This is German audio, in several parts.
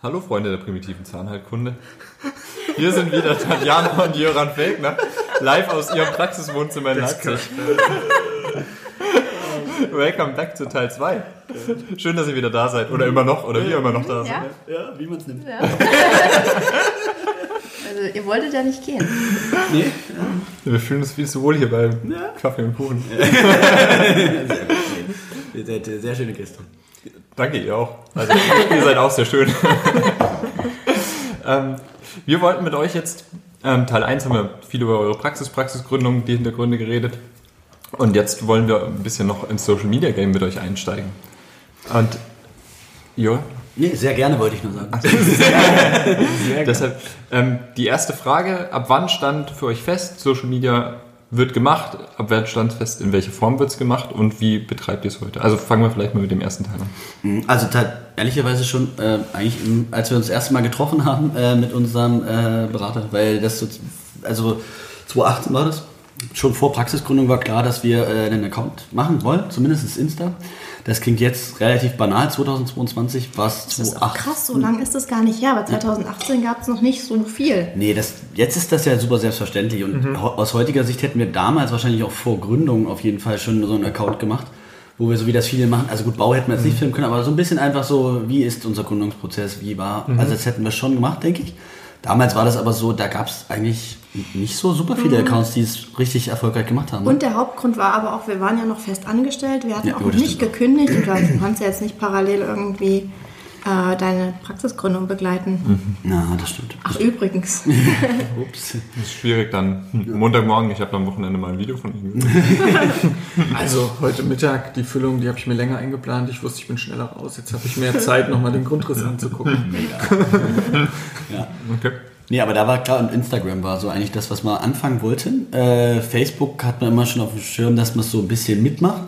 Hallo Freunde der primitiven Zahnheilkunde. Hier sind wieder Tatjana und Jöran Felkner, live aus ihrem Praxiswohnzimmer in Leipzig. Welcome back zu Teil 2. Schön, dass ihr wieder da seid. Oder immer noch, oder wir immer noch da sind. Ja? Ja, wie man es nimmt. Ja. Also ihr wolltet ja nicht gehen. Nee? Wir fühlen uns viel zu wohl hier bei Kaffee und Kuchen. Ihr seid äh, sehr schöne Gäste. Danke, ihr auch. Also, ihr seid auch sehr schön. ähm, wir wollten mit euch jetzt, ähm, Teil 1 haben wir viel über eure Praxis, Praxisgründung, die Hintergründe geredet. Und jetzt wollen wir ein bisschen noch ins Social Media Game mit euch einsteigen. Und, ja, Nee, sehr gerne wollte ich nur sagen. deshalb ähm, die erste Frage, ab wann stand für euch fest, Social Media wird gemacht, ab wann stand fest, in welcher Form wird es gemacht und wie betreibt ihr es heute? Also fangen wir vielleicht mal mit dem ersten Teil an. Also ta- ehrlicherweise schon äh, eigentlich, als wir uns das erste Mal getroffen haben äh, mit unserem äh, Berater, weil das so, also 2018 war das. Schon vor Praxisgründung war klar, dass wir äh, einen Account machen wollen, zumindest Insta. Das klingt jetzt relativ banal, 2022 war es Das ist auch 2018. krass, so lange ist das gar nicht her, aber 2018 gab es noch nicht so viel. Nee, das, jetzt ist das ja super selbstverständlich und Mhm. aus heutiger Sicht hätten wir damals wahrscheinlich auch vor Gründung auf jeden Fall schon so einen Account gemacht, wo wir so wie das viele machen, also gut, Bau hätten wir jetzt Mhm. nicht filmen können, aber so ein bisschen einfach so, wie ist unser Gründungsprozess, wie war, Mhm. also das hätten wir schon gemacht, denke ich. Damals war das aber so, da gab es eigentlich nicht so super viele Accounts, die es richtig erfolgreich gemacht haben. ne? Und der Hauptgrund war aber auch, wir waren ja noch fest angestellt, wir hatten Ja, auch nicht stimmt. gekündigt und du kannst ja jetzt nicht parallel irgendwie äh, deine Praxisgründung begleiten. Na, das stimmt. Ach übrigens, Ups. Das ist schwierig dann. Montagmorgen, ich habe am Wochenende mal ein Video von ihm gesehen. Also heute Mittag, die Füllung, die habe ich mir länger eingeplant. Ich wusste, ich bin schneller raus. Jetzt habe ich mehr Zeit, nochmal den Grundriss anzugucken. Ja. Okay. Nee, aber da war klar, und Instagram war so eigentlich das, was wir anfangen wollten. Äh, Facebook hat man immer schon auf dem Schirm, dass man es so ein bisschen mitmacht.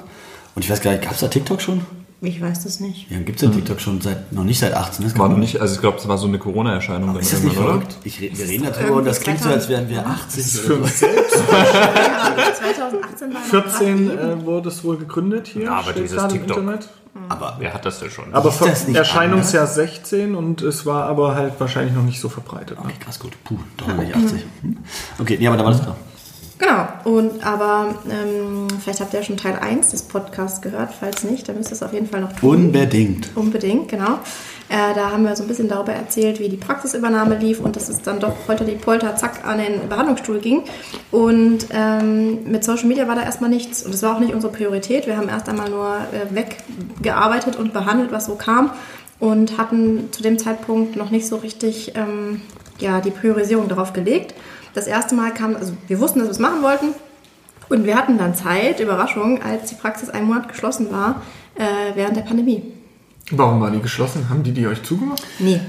Und ich weiß gar nicht, gab es da TikTok schon? Ich weiß das nicht. Ja, gibt es ja TikTok schon seit, noch nicht seit 18. Das War noch nicht, also ich glaube, es war so eine Corona-Erscheinung. Ist das nicht verrückt? Ich, wir reden darüber und das klingt so, als wären wir 80 Für so. selbst. Ja, aber 2018 war noch 14 grad eben. äh, wurde es wohl gegründet hier. Ja, aber dieses TikTok. Internet. Aber Wer hat das denn schon? Aber Ist das nicht Erscheinungsjahr 16 und es war aber halt wahrscheinlich noch nicht so verbreitet. Ne? Okay, krass gut. Puh, doch nicht 80. Hm. Okay, nee, aber da war das klar. Genau, und aber ähm, vielleicht habt ihr ja schon Teil 1 des Podcasts gehört, falls nicht, dann müsst ihr es auf jeden Fall noch tun. Unbedingt. Unbedingt, genau. Äh, da haben wir so ein bisschen darüber erzählt, wie die Praxisübernahme lief und dass es dann doch polter die Polter zack an den Behandlungsstuhl ging. Und ähm, mit Social Media war da erstmal nichts und es war auch nicht unsere Priorität. Wir haben erst einmal nur äh, weggearbeitet und behandelt, was so kam und hatten zu dem Zeitpunkt noch nicht so richtig ähm, ja, die Priorisierung darauf gelegt. Das erste Mal kam, also wir wussten, dass wir es machen wollten, und wir hatten dann Zeit, Überraschung, als die Praxis einen Monat geschlossen war, äh, während der Pandemie. Warum war die geschlossen? Haben die die euch zugemacht? Nee.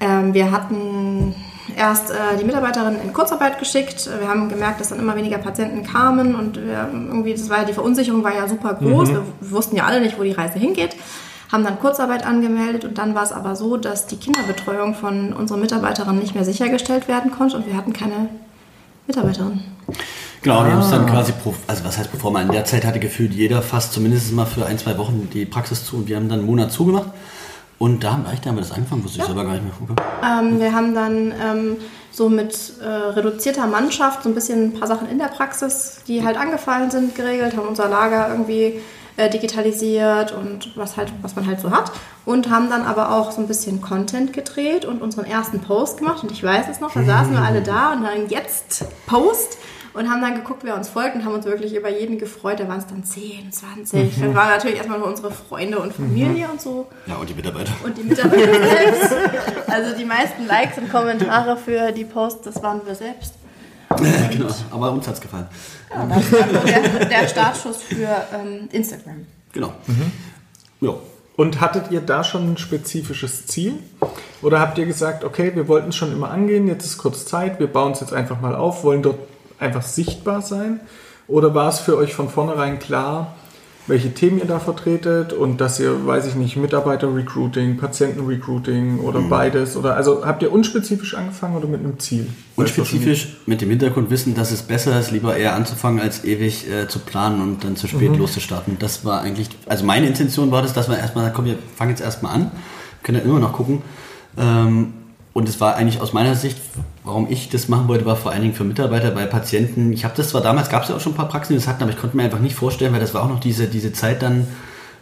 Ähm, wir hatten erst äh, die Mitarbeiterin in Kurzarbeit geschickt. Wir haben gemerkt, dass dann immer weniger Patienten kamen und wir, irgendwie, das war ja, die Verunsicherung war ja super groß. Wir wussten ja alle nicht, wo die Reise hingeht. Haben dann Kurzarbeit angemeldet und dann war es aber so, dass die Kinderbetreuung von unseren Mitarbeiterinnen nicht mehr sichergestellt werden konnte und wir hatten keine Mitarbeiterin. Genau, wir haben es dann quasi, pro, also was heißt pro forma, in der Zeit hatte gefühlt jeder fast zumindest mal für ein, zwei Wochen die Praxis zu und wir haben dann einen Monat zugemacht. Und da haben, echt, da haben wir das angefangen, wusste ich selber gar nicht mehr. Okay. Ähm, wir haben dann ähm, so mit äh, reduzierter Mannschaft so ein bisschen ein paar Sachen in der Praxis, die halt angefallen sind, geregelt, haben unser Lager irgendwie äh, digitalisiert und was halt, was man halt so hat. Und haben dann aber auch so ein bisschen Content gedreht und unseren ersten Post gemacht. Und ich weiß es noch, da saßen wir alle da und dann jetzt Post und haben dann geguckt, wer uns folgt und haben uns wirklich über jeden gefreut. Da waren es dann 10, 20. Dann waren natürlich erstmal nur unsere Freunde und Familie und so. Ja, und die Mitarbeiter. Und die Mitarbeiter selbst. Also die meisten Likes und Kommentare für die Posts, das waren wir selbst. Genau, aber uns hat es gefallen. Ja, der, der Startschuss für ähm, Instagram. Genau. Mhm. Ja. Und hattet ihr da schon ein spezifisches Ziel? Oder habt ihr gesagt, okay, wir wollten es schon immer angehen, jetzt ist kurz Zeit, wir bauen es jetzt einfach mal auf, wollen dort einfach sichtbar sein? Oder war es für euch von vornherein klar, welche Themen ihr da vertretet und dass ihr, weiß ich nicht, Mitarbeiter-Recruiting, Patienten-Recruiting oder beides? Oder also habt ihr unspezifisch angefangen oder mit einem Ziel? Und spezifisch mit dem Hintergrund wissen, dass es besser ist, lieber eher anzufangen, als ewig äh, zu planen und dann zu spät loszustarten. Das war eigentlich, also meine Intention war das, dass wir erstmal komm, wir fangen jetzt erstmal an, können dann immer noch gucken. Ähm, und es war eigentlich aus meiner Sicht, warum ich das machen wollte, war vor allen Dingen für Mitarbeiter, bei Patienten. Ich habe das zwar damals, gab es ja auch schon ein paar Praxen, die das hatten, aber ich konnte mir einfach nicht vorstellen, weil das war auch noch diese, diese Zeit dann,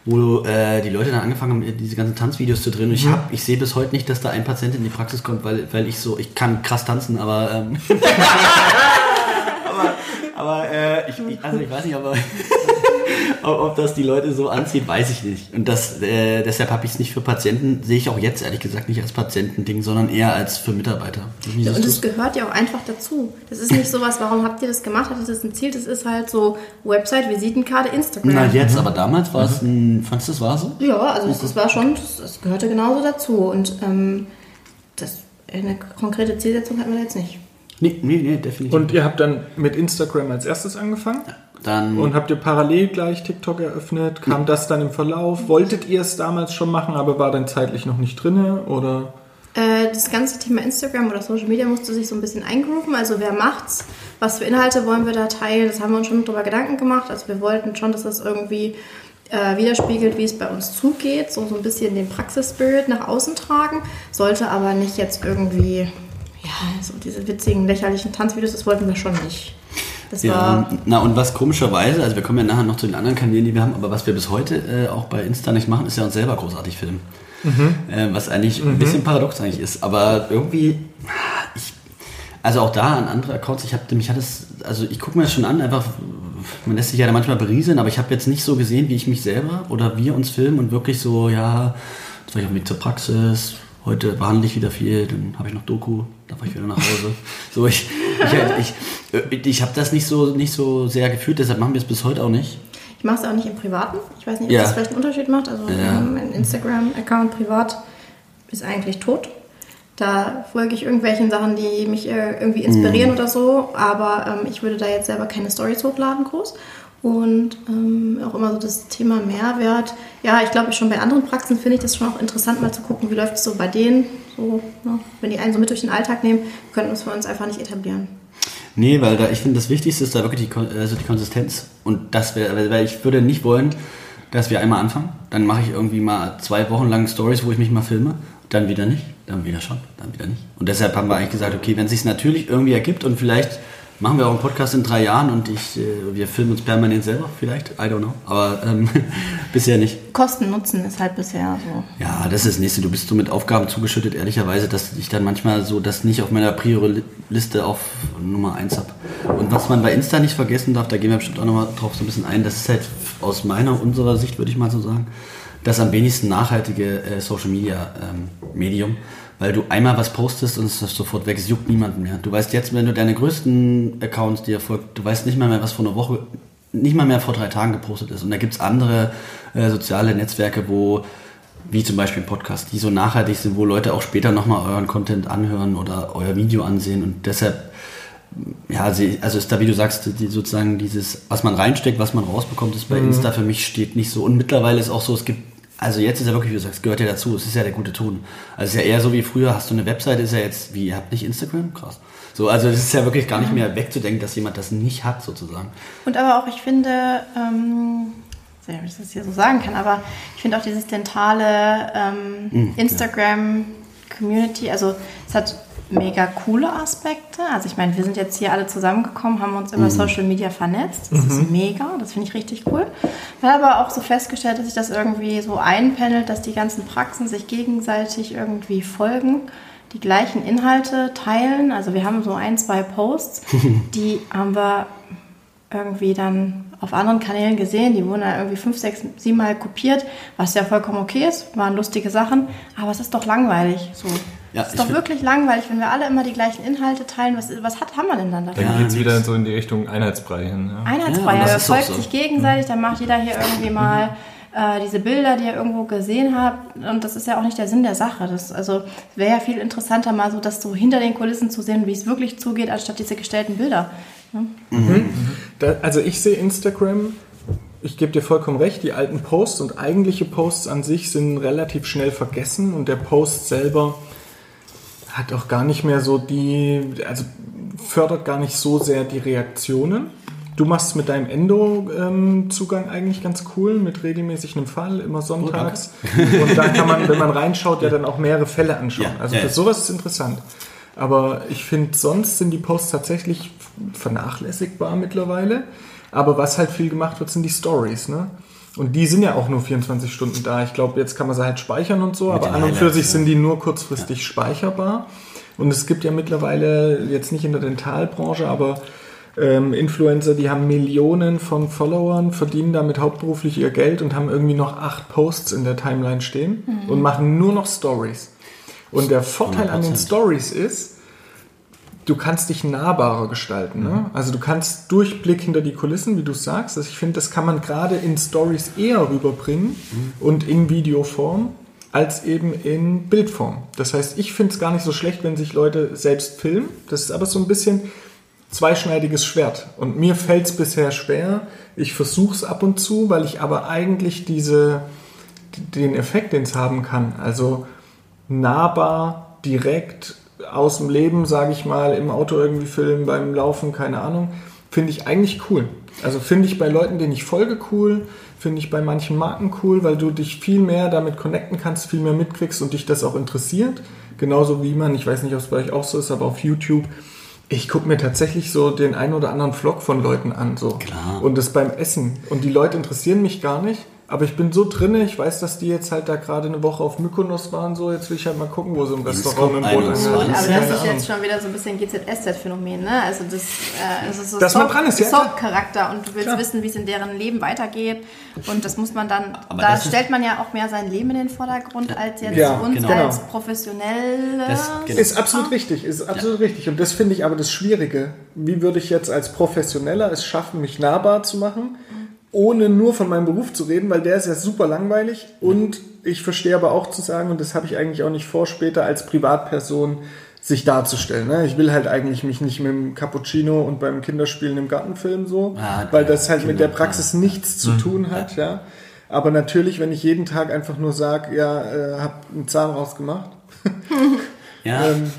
wo äh, die Leute dann angefangen haben, diese ganzen Tanzvideos zu drehen. Und ich, Mhm. hab, ich sehe bis heute nicht, dass da ein Patient in die Praxis kommt, weil, weil ich so, ich kann krass tanzen, aber... Ähm, aber aber äh, ich, ich, also ich weiß nicht, aber ob, ob das die Leute so anzieht, weiß ich nicht. Und das, äh, deshalb habe ich es nicht für Patienten, sehe ich auch jetzt ehrlich gesagt nicht als Patientending, sondern eher als für Mitarbeiter. Ja, und es gehört ja auch einfach dazu. Das ist nicht sowas, warum habt ihr das gemacht? Hattet ihr das ein Ziel? Das ist halt so Website, Visitenkarte, Instagram. Na jetzt, aber damals war es ein, fandest du das war so? Ja, also das, das war schon, das, das gehörte genauso dazu. Und ähm, das, eine konkrete Zielsetzung hatten wir jetzt nicht. Nee, nee, nee, definitiv. Und ihr habt dann mit Instagram als erstes angefangen? Dann Und habt ihr parallel gleich TikTok eröffnet? Kam das dann im Verlauf? Wolltet ihr es damals schon machen, aber war dann zeitlich noch nicht drinne? Oder? Äh, das ganze Thema Instagram oder Social Media musste sich so ein bisschen eingrooven. Also wer macht's? Was für Inhalte wollen wir da teilen? Das haben wir uns schon drüber Gedanken gemacht. Also wir wollten schon, dass das irgendwie äh, widerspiegelt, wie es bei uns zugeht. So, so ein bisschen den Praxis-Spirit nach außen tragen. Sollte aber nicht jetzt irgendwie, ja, so diese witzigen, lächerlichen Tanzvideos, das wollten wir schon nicht. Das Ja, war na und was komischerweise, also wir kommen ja nachher noch zu den anderen Kanälen, die wir haben, aber was wir bis heute äh, auch bei Insta nicht machen, ist ja uns selber großartig filmen. Äh, was eigentlich ein bisschen paradox eigentlich ist. Aber irgendwie, ich, also auch da an andere Accounts, ich habe mich hat es, also ich gucke mir das schon an, einfach, man lässt sich ja da manchmal berieseln, aber ich habe jetzt nicht so gesehen, wie ich mich selber oder wir uns filmen und wirklich so, ja, jetzt war ich irgendwie zur Praxis, heute behandle ich wieder viel, dann habe ich noch Doku, dann fahre ich wieder nach Hause. So, ich, ich, ich, ich, ich habe das nicht so, nicht so sehr gefühlt, deshalb machen wir es bis heute auch nicht. Ich mache es auch nicht im Privaten. Ich weiß nicht, ob Ja. das vielleicht einen Unterschied macht. Also Ja. ähm, mein Instagram-Account privat ist eigentlich tot. Da folge ich irgendwelchen Sachen, die mich äh, irgendwie Mhm. inspirieren oder so. Aber ähm, ich würde da jetzt selber keine Stories hochladen groß. Und ähm, auch immer so das Thema Mehrwert. Ja, ich glaube schon bei anderen Praxen finde ich das schon auch interessant, mal zu gucken, wie läuft es so bei denen. So, ne? Wenn die einen so mit durch den Alltag nehmen, könnten wir uns einfach nicht etablieren. Nee, weil da, ich finde, das Wichtigste ist da wirklich die, also die Konsistenz. Und das wäre, weil ich würde nicht wollen, dass wir einmal anfangen, dann mache ich irgendwie mal zwei Wochen lang Stories, wo ich mich mal filme, dann wieder nicht, dann wieder schon, dann wieder nicht. Und deshalb haben wir eigentlich gesagt, okay, wenn es sich natürlich irgendwie ergibt und vielleicht machen wir auch einen Podcast in drei Jahren und ich, äh, wir filmen uns permanent selber, vielleicht, I don't know, aber ähm, bisher nicht. Kosten-Nutzen ist halt bisher so. Ja, das ist das Nächste. Du bist so mit Aufgaben zugeschüttet, ehrlicherweise, dass ich dann manchmal so das nicht auf meiner Priori-Liste auf Nummer 1 habe. Und was man bei Insta nicht vergessen darf, da gehen wir bestimmt auch nochmal drauf so ein bisschen ein, das ist halt aus meiner, unserer Sicht, würde ich mal so sagen, das am wenigsten nachhaltige äh, Social-Media-Medium. Weil du einmal was postest und es ist sofort weg, es juckt niemanden mehr. Du weißt jetzt, wenn du deine größten Accounts dir folgt, du weißt nicht mal mehr, was vor einer Woche, nicht mal mehr vor drei Tagen gepostet ist. Und da gibt's andere äh, soziale Netzwerke, wo wie zum Beispiel Podcast, die so nachhaltig sind, wo Leute auch später nochmal euren Content anhören oder euer Video ansehen und deshalb, ja, also ist da, wie du sagst, die, sozusagen dieses, was man reinsteckt, was man rausbekommt, ist bei Insta für mich steht nicht so und mittlerweile ist auch so, es gibt, also jetzt ist ja wirklich, wie du sagst, gehört ja dazu, es ist ja der gute Ton. Also es ist ja eher so wie früher, hast du eine Webseite, ist ja jetzt, wie, ihr habt nicht Instagram? Krass. So, also es ist ja wirklich gar nicht mehr wegzudenken, dass jemand das nicht hat, sozusagen. Und aber auch, ich finde, ähm, ich weiß nicht, ob ich das hier so sagen kann, aber ich finde auch dieses dentale ähm, Instagram-Community, also es hat mega coole Aspekte. Also ich meine, wir sind jetzt hier alle zusammengekommen, haben uns über Social Media vernetzt. Das ist mega, das finde ich richtig cool. Ich habe aber auch so festgestellt, dass sich das irgendwie so einpendelt, dass die ganzen Praxen sich gegenseitig irgendwie folgen die gleichen Inhalte teilen. Also wir haben so ein, zwei Posts, die haben wir irgendwie dann auf anderen Kanälen gesehen. Die wurden dann irgendwie fünf, sechs, sieben Mal kopiert, was ja vollkommen okay ist, waren lustige Sachen. Aber es ist doch langweilig. So. Ja, es ist doch wirklich langweilig, wenn wir alle immer die gleichen Inhalte teilen. Was, was hat, haben wir denn dann davon? Dann Ja, geht es wieder so in die Richtung Einheitsbrei hin. Ja. Einheitsfreier, Ja, das er folgt so. sich gegenseitig, dann macht jeder hier irgendwie mal äh, diese Bilder, die ihr irgendwo gesehen habt. Und das ist ja auch nicht der Sinn der Sache. Das, also wäre ja viel interessanter, mal so das so hinter den Kulissen zu sehen, wie es wirklich zugeht, anstatt diese gestellten Bilder. Da, also ich sehe Instagram, ich gebe dir vollkommen recht, die alten Posts und eigentliche Posts an sich sind relativ schnell vergessen und der Post selber hat auch gar nicht mehr so die, also fördert gar nicht so sehr die Reaktionen. Du machst mit deinem Endo-Zugang eigentlich ganz cool, mit regelmäßig einem Fall, immer sonntags. und da kann man, wenn man reinschaut, ja dann auch mehrere Fälle anschauen. Ja, also ja, für sowas ist interessant. Aber ich finde, sonst sind die Posts tatsächlich vernachlässigbar mittlerweile. Aber was halt viel gemacht wird, sind die Stories. Ne? Und die sind ja auch nur 24 Stunden da. Ich glaube, jetzt kann man sie halt speichern und so, aber den an und für sich ja. sind die nur kurzfristig speicherbar. Und es gibt ja mittlerweile, jetzt nicht in der Dentalbranche, aber ähm, Influencer, die haben Millionen von Followern, verdienen damit hauptberuflich ihr Geld und haben irgendwie noch acht Posts in der Timeline stehen und machen nur noch Stories. Und der Vorteil an den 100%. Stories ist, du kannst dich nahbarer gestalten. Ne? Also du kannst Durchblick hinter die Kulissen, wie du sagst. Also ich finde, das kann man gerade in Stories eher rüberbringen und in Videoform als eben in Bildform. Das heißt, ich finde es gar nicht so schlecht, wenn sich Leute selbst filmen. Das ist aber so ein bisschen zweischneidiges Schwert. Und mir fällt es bisher schwer. Ich versuche es ab und zu, weil ich aber eigentlich diese, den Effekt, den es haben kann, also nahbar, direkt aus dem Leben, sage ich mal, im Auto irgendwie filmen, beim Laufen, keine Ahnung, finde ich eigentlich cool. Also finde ich bei Leuten, denen ich folge, cool, finde ich bei manchen Marken cool, weil du dich viel mehr damit connecten kannst, viel mehr mitkriegst und dich das auch interessiert. Genauso wie man, ich weiß nicht, ob es bei euch auch so ist, aber auf YouTube, ich gucke mir tatsächlich so den einen oder anderen Vlog von Leuten an. So. Klar. Und das beim Essen. Und die Leute interessieren mich gar nicht. Aber ich bin so drinne, ich weiß, dass die jetzt halt da gerade eine Woche auf Mykonos waren, so jetzt will ich halt mal gucken, wo sie im Restaurant mit dem Boot 21. angeln. Aber das ist jetzt schon wieder so ein bisschen GZSZ-Phänomen, ne? Also das, äh, das ist so Dass man dran ist, ja. Soap-Charakter und du willst Klar. wissen, wie es in deren Leben weitergeht. Und das muss man dann, Aber da stellt man ja auch mehr sein Leben in den Vordergrund als jetzt Ja, uns genau. als Professionelle. Das- genau. Ist absolut richtig, ist absolut richtig. Und das finde ich aber das Schwierige. Wie würde ich jetzt als Professioneller es schaffen, mich nahbar zu machen, ohne nur von meinem Beruf zu reden, weil der ist ja super langweilig. Und ich verstehe aber auch zu sagen, und das habe ich eigentlich auch nicht vor, später als Privatperson sich darzustellen. Ne? Ich will halt eigentlich mich nicht mit dem Cappuccino und beim Kinderspielen im Garten filmen so, Ah, weil das halt Kinder, mit der Praxis nichts zu Mhm. tun hat. Ja? Aber natürlich, wenn ich jeden Tag einfach nur sage, ja, äh, hab einen Zahn rausgemacht, Ja, Ähm,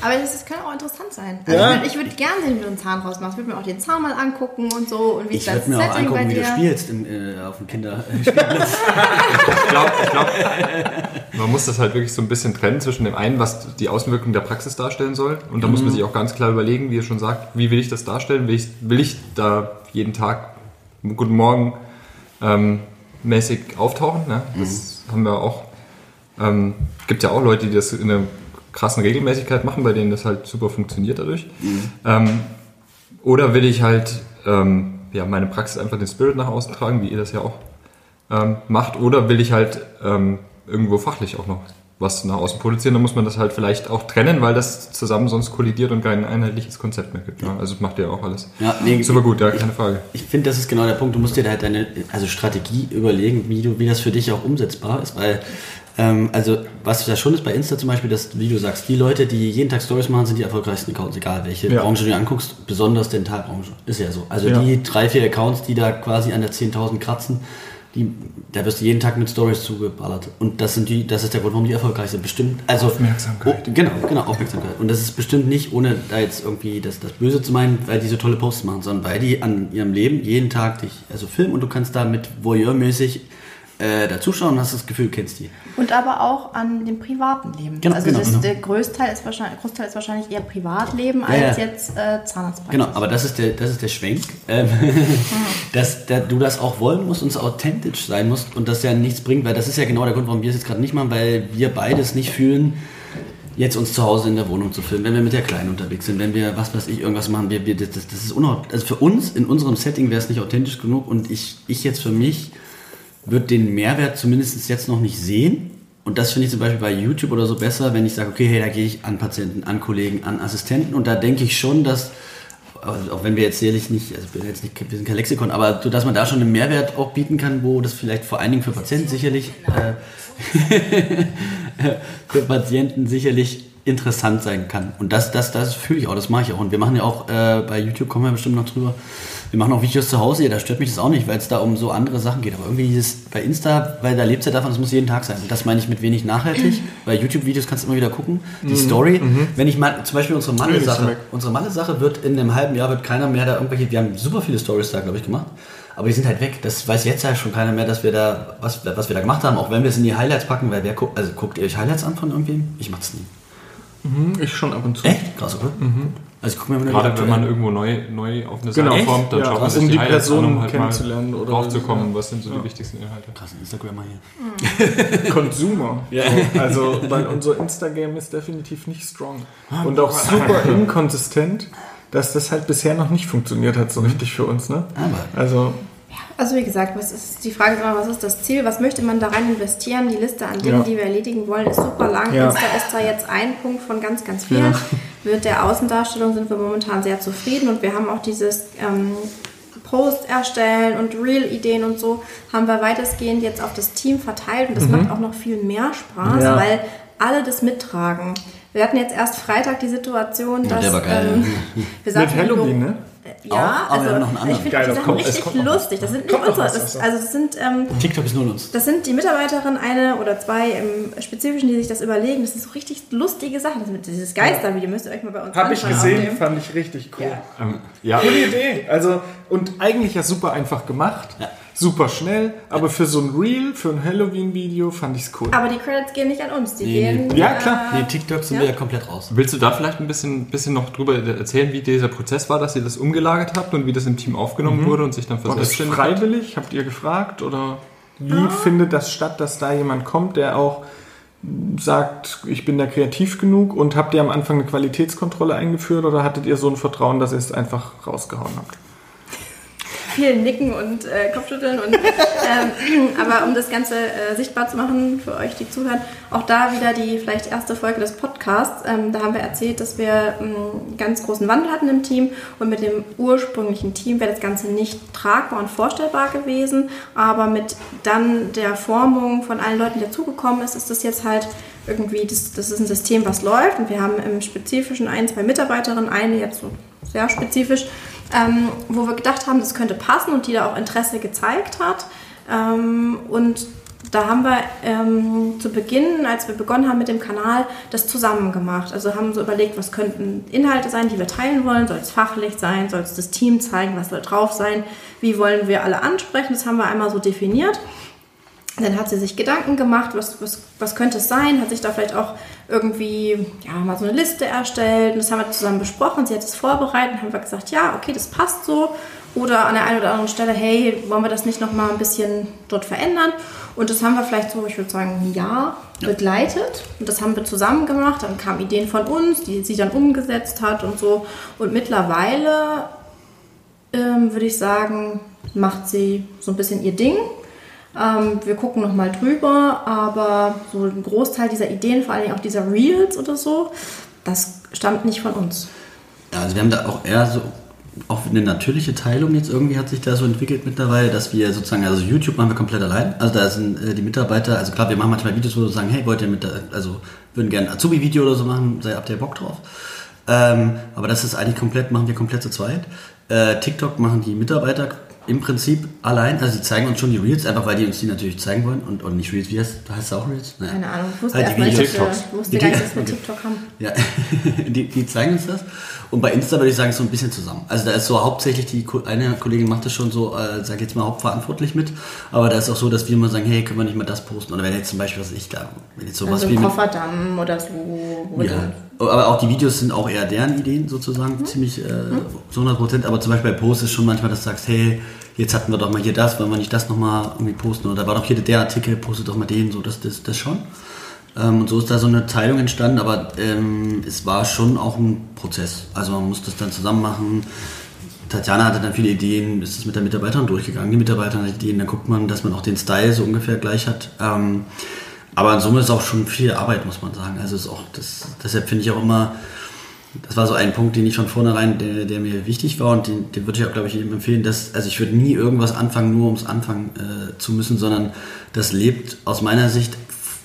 Aber das, das kann auch interessant sein. Also Ja. ich würde würd gerne sehen, wie du einen Zahn rausmachst. Ich würde mir auch den Zahn mal angucken und so. Und wie ich würde mir auch Setting bei angucken, wie du spielst im, äh, auf dem Kinderspielplatz. Ich glaube, ich glaub, man muss das halt wirklich so ein bisschen trennen zwischen dem einen, was die Außenwirkung der Praxis darstellen soll. Und da muss man sich auch ganz klar überlegen, wie ihr schon sagt, wie will ich das darstellen? Will ich, will ich da jeden Tag Guten Morgen ähm, mäßig auftauchen? Ne? Das haben wir auch. Ähm, gibt ja auch Leute, die das in einer krassen Regelmäßigkeit machen, bei denen das halt super funktioniert dadurch. Ähm, oder will ich halt ähm, ja, meine Praxis einfach den Spirit nach außen tragen, wie ihr das ja auch ähm, macht, oder will ich halt ähm, irgendwo fachlich auch noch was nach außen produzieren, dann muss man das halt vielleicht auch trennen, weil das zusammen sonst kollidiert und kein einheitliches Konzept mehr gibt. Ja. Also das macht ihr auch alles. Ja, nee, Super gut, ja, keine Frage. Ich finde, das ist genau der Punkt. Du musst dir da halt deine also Strategie überlegen, wie, du, wie das für dich auch umsetzbar ist. Weil, ähm, also, was ja schon ist bei Insta zum Beispiel, dass, wie du sagst, die Leute, die jeden Tag Stories machen, sind die erfolgreichsten Accounts, egal welche Ja. Branche du dir anguckst, besonders Dentalbranche. Ist ja so. Also Ja. die drei, vier Accounts, die da quasi an der 10.000 kratzen, die, da wirst du jeden Tag mit Stories zugeballert. Und das sind die, das ist der Grund, warum die erfolgreich sind. Bestimmt, also. Aufmerksamkeit. Oh, genau, genau, Aufmerksamkeit. Und das ist bestimmt nicht, ohne da jetzt irgendwie das, das Böse zu meinen, weil die so tolle Posts machen, sondern weil die an ihrem Leben jeden Tag dich, also filmen und du kannst da mit voyeurmäßig äh, da zuschauen und hast das Gefühl, du kennst die. Und aber auch an dem privaten Leben. Genau, also genau, das, genau. der Großteil ist wahrscheinlich, Großteil ist wahrscheinlich eher Privatleben Ja, als ja. jetzt äh, Zahnarztpraxis. Genau, aber das ist der, das ist der Schwenk, ähm, dass der, du das auch wollen musst und es authentisch sein musst und das ja nichts bringt, weil das ist ja genau der Grund, warum wir es jetzt gerade nicht machen, weil wir beides nicht fühlen, jetzt uns zu Hause in der Wohnung zu filmen, wenn wir mit der Kleinen unterwegs sind, wenn wir, was weiß ich, irgendwas machen, wir, wir, das, das ist unauthentisch. Also für uns, in unserem Setting wäre es nicht authentisch genug und ich, ich jetzt für mich würde den Mehrwert zumindest jetzt noch nicht sehen. Und das finde ich zum Beispiel bei YouTube oder so besser, wenn ich sage, okay, hey, da gehe ich an Patienten, an Kollegen, an Assistenten und da denke ich schon, dass, also auch wenn wir jetzt sicherlich nicht, also wir sind jetzt nicht, wir sind kein Lexikon, aber so, dass man da schon einen Mehrwert auch bieten kann, wo das vielleicht vor allen Dingen für Patienten sicherlich, äh, für Patienten sicherlich interessant sein kann. Und das, das, das fühle ich auch, das mache ich auch. Und wir machen ja auch, äh, bei YouTube kommen wir bestimmt noch drüber, Wir machen auch Videos zu Hause, ja, da stört mich das auch nicht, weil es da um so andere Sachen geht. Aber irgendwie dieses bei Insta, weil da lebt es ja davon, es muss jeden Tag sein. Und das meine ich mit wenig nachhaltig, weil YouTube-Videos kannst du immer wieder gucken. Die Story, wenn ich mal, zum Beispiel unsere Malle-Sache, unsere Malle-Sache wird in einem halben Jahr wird keiner mehr da irgendwelche, wir haben super viele Stories da, glaube ich, gemacht. Aber die sind halt weg. Das weiß jetzt ja schon keiner mehr, dass wir da, was, was wir da gemacht haben, auch wenn wir es in die Highlights packen, weil wer guckt, also guckt ihr euch Highlights an von irgendwem? Ich mach's nie. Hm, Ich schon ab und zu. Echt? Krass, oder? Also ich guck mir immer nur Gerade die wenn man irgendwo neu, neu auf eine Genau. Seite kommt, dann Ja, schaut man sich um die Highlights Person an, um halt mal kennenzulernen oder- draufzukommen, ja. was sind so die wichtigsten Inhalte. Krass, Instagrammer hier. Consumer. Ja. So, Also, weil unser Instagram ist definitiv nicht strong. Und auch super inkonsistent, dass das halt bisher noch nicht funktioniert hat, so richtig für uns. Ne? Aber Also, Also wie gesagt, was ist, die Frage ist immer, was ist das Ziel? Was möchte man da rein investieren? Die Liste an Dingen, Ja. die wir erledigen wollen, ist super lang. Ja. Insta ist zwar jetzt ein Punkt von ganz, ganz vielen. Ja. Mit der Außendarstellung sind wir momentan sehr zufrieden und wir haben auch dieses ähm, Post erstellen und Real-Ideen und so haben wir weitestgehend jetzt auf das Team verteilt und das macht auch noch viel mehr Spaß, Mhm. Ja. weil alle das mittragen. Wir hatten jetzt erst Freitag die Situation, dass der war geil. ähm, wir saßen mit Halloween, ne? Ja, Auch, aber also wir haben noch einen ich anderen. finde Geil, die das Sachen kommt- richtig lustig. Das sind nicht Kommt unsere, das, also. das sind, ähm, TikTok ist nur uns. das sind die Mitarbeiterinnen, eine oder zwei im Spezifischen, die sich das überlegen. Das sind so richtig lustige Sachen. Das mit dieses Geistervideo müsst ihr euch mal bei uns Habe ich anschauen gesehen, aufnehmen. fand ich richtig cool. Ja. Ähm, ja, Coole Idee. Also, und eigentlich ja super einfach gemacht. Ja. Super schnell. Aber für so ein Reel, für ein Halloween-Video fand ich's cool. Aber die Credits gehen nicht an uns. Die Nee, gehen. Ja, klar. Äh, Nee, TikTok sind Ja. wir ja komplett raus. Willst du da vielleicht ein bisschen, bisschen noch drüber erzählen, wie dieser Prozess war, dass ihr das umgelagert habt und wie das im Team aufgenommen wurde und sich dann War das verselbstständigt hat? freiwillig? Habt ihr gefragt? Oder wie findet das statt, dass da jemand kommt, der auch sagt, ich bin da kreativ genug? Und habt ihr am Anfang eine Qualitätskontrolle eingeführt oder hattet ihr so ein Vertrauen, dass ihr es einfach rausgehauen habt? Viel Nicken und äh, Kopfschütteln. Und, ähm, aber um das Ganze äh, sichtbar zu machen für euch, die zuhören, auch da wieder die vielleicht erste Folge des Podcasts. Ähm, da haben wir erzählt, dass wir ähm, einen ganz großen Wandel hatten im Team und mit dem ursprünglichen Team wäre das Ganze nicht tragbar und vorstellbar gewesen. Aber mit dann der Formung von allen Leuten, die dazugekommen ist, ist das jetzt halt irgendwie, das, das ist ein System, was läuft. Und wir haben im Spezifischen ein, zwei Mitarbeiterinnen, eine jetzt so sehr spezifisch, ähm, wo wir gedacht haben, das könnte passen und die da auch Interesse gezeigt hat. Ähm, und da haben wir ähm, zu Beginn, als wir begonnen haben mit dem Kanal, das zusammen gemacht. Also haben so überlegt, was könnten Inhalte sein, die wir teilen wollen. Soll es fachlich sein? Soll es das Team zeigen? Was soll drauf sein? Wie wollen wir alle ansprechen? Das haben wir einmal so definiert. Dann hat sie sich Gedanken gemacht, was, was, was könnte es sein, hat sich da vielleicht auch irgendwie ja, mal so eine Liste erstellt und das haben wir zusammen besprochen. Sie hat es vorbereitet und haben wir gesagt, ja, okay, das passt so. Oder an der einen oder anderen Stelle, hey, wollen wir das nicht nochmal ein bisschen dort verändern? Und das haben wir vielleicht so, ich würde sagen, ein Jahr begleitet. Und das haben wir zusammen gemacht. Dann kamen Ideen von uns, die sie dann umgesetzt hat und so. Und mittlerweile ähm, würde ich sagen, macht sie so ein bisschen ihr Ding. Ähm, wir gucken nochmal drüber, aber so ein Großteil dieser Ideen, vor allem auch dieser Reels oder so, das stammt nicht von uns. Also wir haben da auch eher so auch eine natürliche Teilung jetzt irgendwie hat sich da so entwickelt mittlerweile, dass wir sozusagen, also YouTube machen wir komplett allein. Also da sind äh, die Mitarbeiter, also klar, wir machen manchmal Videos, wo wir sagen, hey, wollt ihr mit, also würden gerne ein Azubi-Video oder so machen, sei habt ihr Bock drauf. Ähm, aber das ist eigentlich komplett, machen wir komplett zu zweit. Äh, TikTok machen die Mitarbeiter im Prinzip allein, also die zeigen uns schon die Reels, einfach weil die uns die natürlich zeigen wollen und, und nicht Reels, wie heißt, heißt es auch Reels? Naja. Keine Ahnung, ich wusste Halt erst die mal nicht, dass Videos. wir, ich wusste Die gar nicht, dass wir. TikTok haben. Ja, die, die zeigen uns das. Und bei Insta würde ich sagen, so ein bisschen zusammen. Also da ist so hauptsächlich die, eine Kollegin macht das schon so, äh, sag jetzt mal, hauptverantwortlich mit. Aber da ist auch so, dass wir immer sagen, hey, können wir nicht mal das posten? Oder wenn jetzt zum Beispiel, was ich da, wenn jetzt sowas Also wie ein mit, Kofferdamm oder so. wo wir ja. Aber auch die Videos sind auch eher deren Ideen sozusagen, ziemlich äh, zu 100 Prozent. Aber zum Beispiel bei Posts ist schon manchmal, dass du sagst, hey, jetzt hatten wir doch mal hier das, wollen wir nicht das nochmal irgendwie posten? Oder da war doch hier der Artikel, postet doch mal den, so das, das, das schon. Ähm, und so ist da so eine Teilung entstanden, aber ähm, es war schon auch ein Prozess. Also man muss das dann zusammen machen. Tatjana hatte dann viele Ideen, ist es mit der Mitarbeiterin durchgegangen. Die Mitarbeiterin hat Ideen, dann guckt man, dass man auch den Style so ungefähr gleich hat. Ähm, aber in Summe ist auch schon viel Arbeit, muss man sagen. Also ist auch das, deshalb finde ich auch immer, das war so ein Punkt, den ich von vornherein, der, der mir wichtig war und den, den würde ich auch, glaube ich, jedem empfehlen, dass, also ich würde nie irgendwas anfangen, nur ums Anfangen äh, zu müssen, sondern das lebt aus meiner Sicht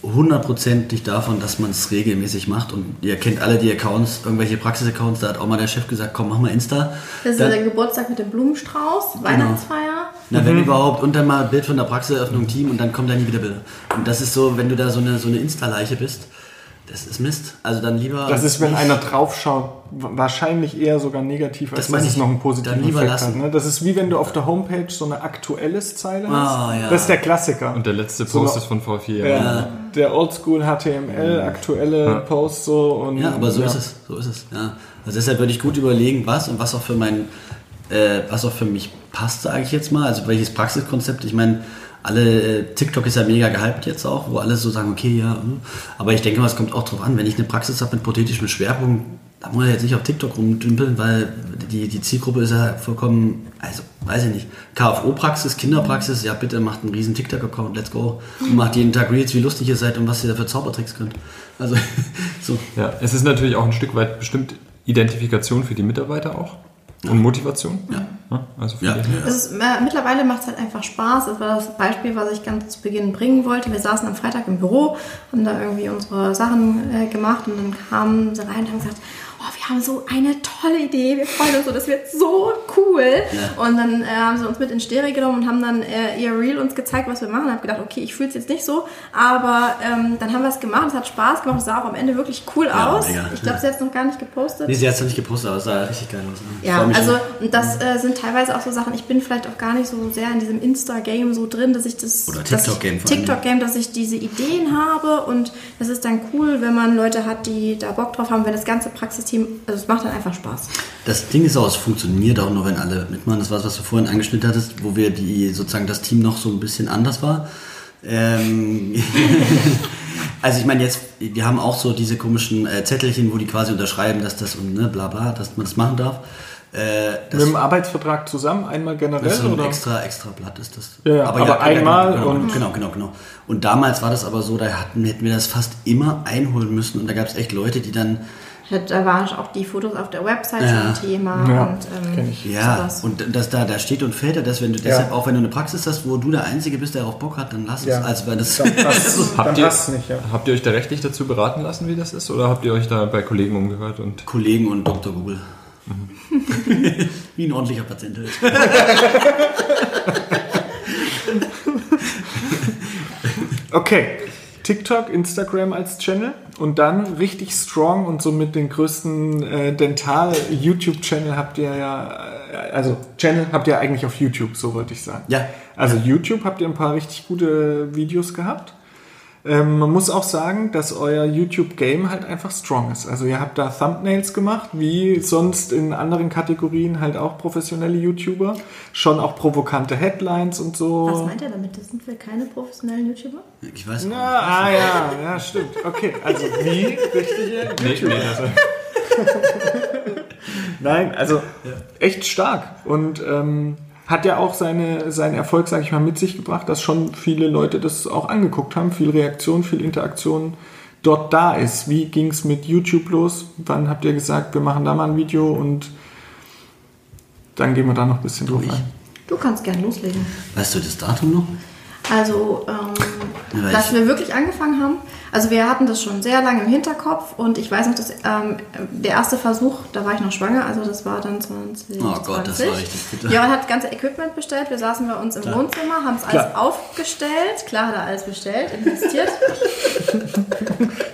hundertprozentig davon, dass man es regelmäßig macht. Und ihr kennt alle die Accounts, irgendwelche Praxis-Accounts, da hat auch mal der Chef gesagt, komm, mach mal Insta. Das ist Dann- der Geburtstag mit dem Blumenstrauß, Weihnachtsfeier. Na, wenn überhaupt, und dann mal ein Bild von der Praxiseröffnung Team und dann kommen da nie wieder Bilder. Und das ist so, wenn du da so eine, so eine Insta-Leiche bist, das ist Mist. Also dann lieber. Das ist, wenn einer draufschaut, wahrscheinlich eher sogar negativ, als Das dass es noch einen positiven Dann lieber Effekt lassen. hat. Ne? Das ist wie wenn du auf der Homepage so eine aktuelles Zeile Ah, hast. ja. Das ist der Klassiker. Und der letzte So Post noch- ist von vor vier Jahren. ja, Der Oldschool HTML, aktuelle Post so. Und, Ja, aber so ja. ist es. So ist es. Ja. Also deshalb würde ich gut überlegen, was und was auch für mein, äh, was auch für mich passt, sage ich jetzt mal. Also welches Praxiskonzept. Ich meine, alle äh, TikTok ist ja mega gehypt jetzt auch, wo alle so sagen, okay, ja. hm. Aber ich denke mal, es kommt auch drauf an, wenn ich eine Praxis habe mit prothetischem Schwerpunkt, da muss ich jetzt nicht auf TikTok rumdümpeln, weil die, die Zielgruppe ist ja vollkommen, also weiß ich nicht, KFO-Praxis, Kinderpraxis, ja bitte macht einen riesen TikTok-Account, let's go. Und macht jeden Tag Reels, wie lustig ihr seid und was ihr da für Zaubertricks könnt. Also so. Ja, es ist natürlich auch ein Stück weit bestimmt Identifikation für die Mitarbeiter auch und Motivation. Ja. Also Ja. die- Es ist, äh, mittlerweile macht es halt einfach Spaß. Das war das Beispiel, was ich ganz zu Beginn bringen wollte. Wir saßen am Freitag im Büro, haben da irgendwie unsere Sachen äh, gemacht und dann kamen sie rein und haben gesagt, oh, wir haben so eine tolle Idee, wir freuen uns so, das wird so cool. Ja. Und dann äh, haben sie uns mit in Stereo genommen und haben dann äh, ihr Reel uns gezeigt, was wir machen. Ich habe gedacht, okay, ich fühle es jetzt nicht so, aber ähm, dann haben wir es gemacht, es hat Spaß gemacht, es sah auch am Ende wirklich cool Ja, aus. mega. Ich glaube, sie hat es noch gar nicht gepostet. Nee, sie hat es noch nicht gepostet, aber es sah richtig geil aus. ne? Ja, also und das äh, sind teilweise auch so Sachen, ich bin vielleicht auch gar nicht so sehr in diesem Insta-Game so drin, dass ich das Oder TikTok-Game. TikTok-Game, dass ich diese Ideen habe und das ist dann cool, wenn man Leute hat, die da Bock drauf haben, wenn das ganze Praxisteam, also es macht dann einfach Spaß. Das Ding ist auch, es funktioniert auch nur, wenn alle mitmachen. Das war was du vorhin angeschnitten hattest, wo wir die sozusagen das Team noch so ein bisschen anders war. Ähm, also ich meine jetzt, wir haben auch so diese komischen äh, Zettelchen, wo die quasi unterschreiben, dass das und ne, bla bla, dass man das machen darf. Äh, das, Mit dem Arbeitsvertrag zusammen, einmal generell? das ist so ein oder? extra, extra Blatt ist das. Ja, ja, aber einmal genau, und- genau, genau, genau. Und damals war das aber so, da hatten, hätten wir das fast immer einholen müssen und da gab es echt Leute, die dann Da waren auch die Fotos auf der Website Ja. schon Thema Ja, und ähm, kenn ich. Ja, sowas. und das da, da steht und fällt ja das, wenn du deshalb auch wenn du eine Praxis hast, wo du der Einzige bist, der darauf Bock hat, dann lass es. Ja. Also weil das, Dann Habt ihr, nicht, ja. habt ihr euch da rechtlich dazu beraten lassen, wie das ist? Oder habt ihr euch da bei Kollegen umgehört? Und Kollegen und Dr. Google. Wie ein ordentlicher Patient. halt. Okay, TikTok, Instagram als Channel und dann richtig strong und somit den größten äh, Dental-YouTube-Channel habt ihr ja, äh, also Channel habt ihr eigentlich auf YouTube, so wollte ich sagen. Ja. Also YouTube habt ihr ein paar richtig gute Videos gehabt. Ähm, man muss auch sagen, dass euer YouTube-Game halt einfach strong ist. Also ihr habt da Thumbnails gemacht, wie sonst in anderen Kategorien halt auch professionelle YouTuber. Schon auch provokante Headlines und so. Was meint ihr damit? Das sind wir keine professionellen YouTuber? Ich weiß nicht. Ah ja, ja, stimmt. Okay, also wie richtige nee, nee, das, Nein, also echt stark und ähm, hat ja auch seine, seinen Erfolg, sage ich mal, mit sich gebracht, dass schon viele Leute das auch angeguckt haben, viel Reaktion, viel Interaktion dort da ist. Wie ging es mit YouTube los? Wann habt ihr gesagt, wir machen da mal ein Video und dann gehen wir da noch ein bisschen drauf ein. Du kannst gern loslegen. Weißt du das Datum noch? Also, ähm, dass wir wirklich angefangen haben. Also wir hatten das schon sehr lange im Hinterkopf und ich weiß noch, dass ähm, der erste Versuch, da war ich noch schwanger, also das war dann 20. Oh Gott, das war richtig bitter. Jörn hat das ganze Equipment bestellt, wir saßen bei uns im Wohnzimmer, haben es alles aufgestellt, klar hat er alles bestellt, investiert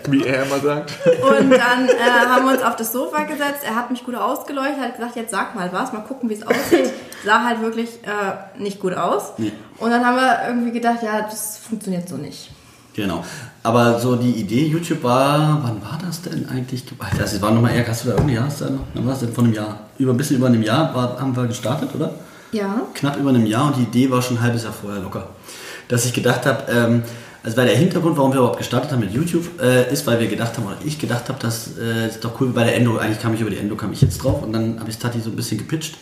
Wie er immer sagt. und dann äh, haben wir uns auf das Sofa gesetzt, er hat mich gut ausgeleuchtet, hat gesagt, jetzt sag mal was, mal gucken, wie es aussieht. Sah halt wirklich äh, nicht gut aus. Und dann haben wir irgendwie gedacht, ja, das funktioniert so nicht. Genau. Aber so die Idee, YouTube war, wann war das denn eigentlich? Das war nochmal eher, hast du da irgendein Jahr? Ist da noch? Wann war es denn vor einem Jahr? Über ein bisschen über einem Jahr war, haben wir gestartet, oder? Ja. knapp über einem Jahr und die Idee war schon ein halbes Jahr vorher locker. Dass ich gedacht habe, ähm, also weil der Hintergrund, warum wir überhaupt gestartet haben mit YouTube, äh, ist, weil wir gedacht haben, oder ich gedacht habe, dass äh, ist doch cool bei der Endo, eigentlich kam ich über die Endo, kam ich jetzt drauf und dann habe ich Tati so ein bisschen gepitcht,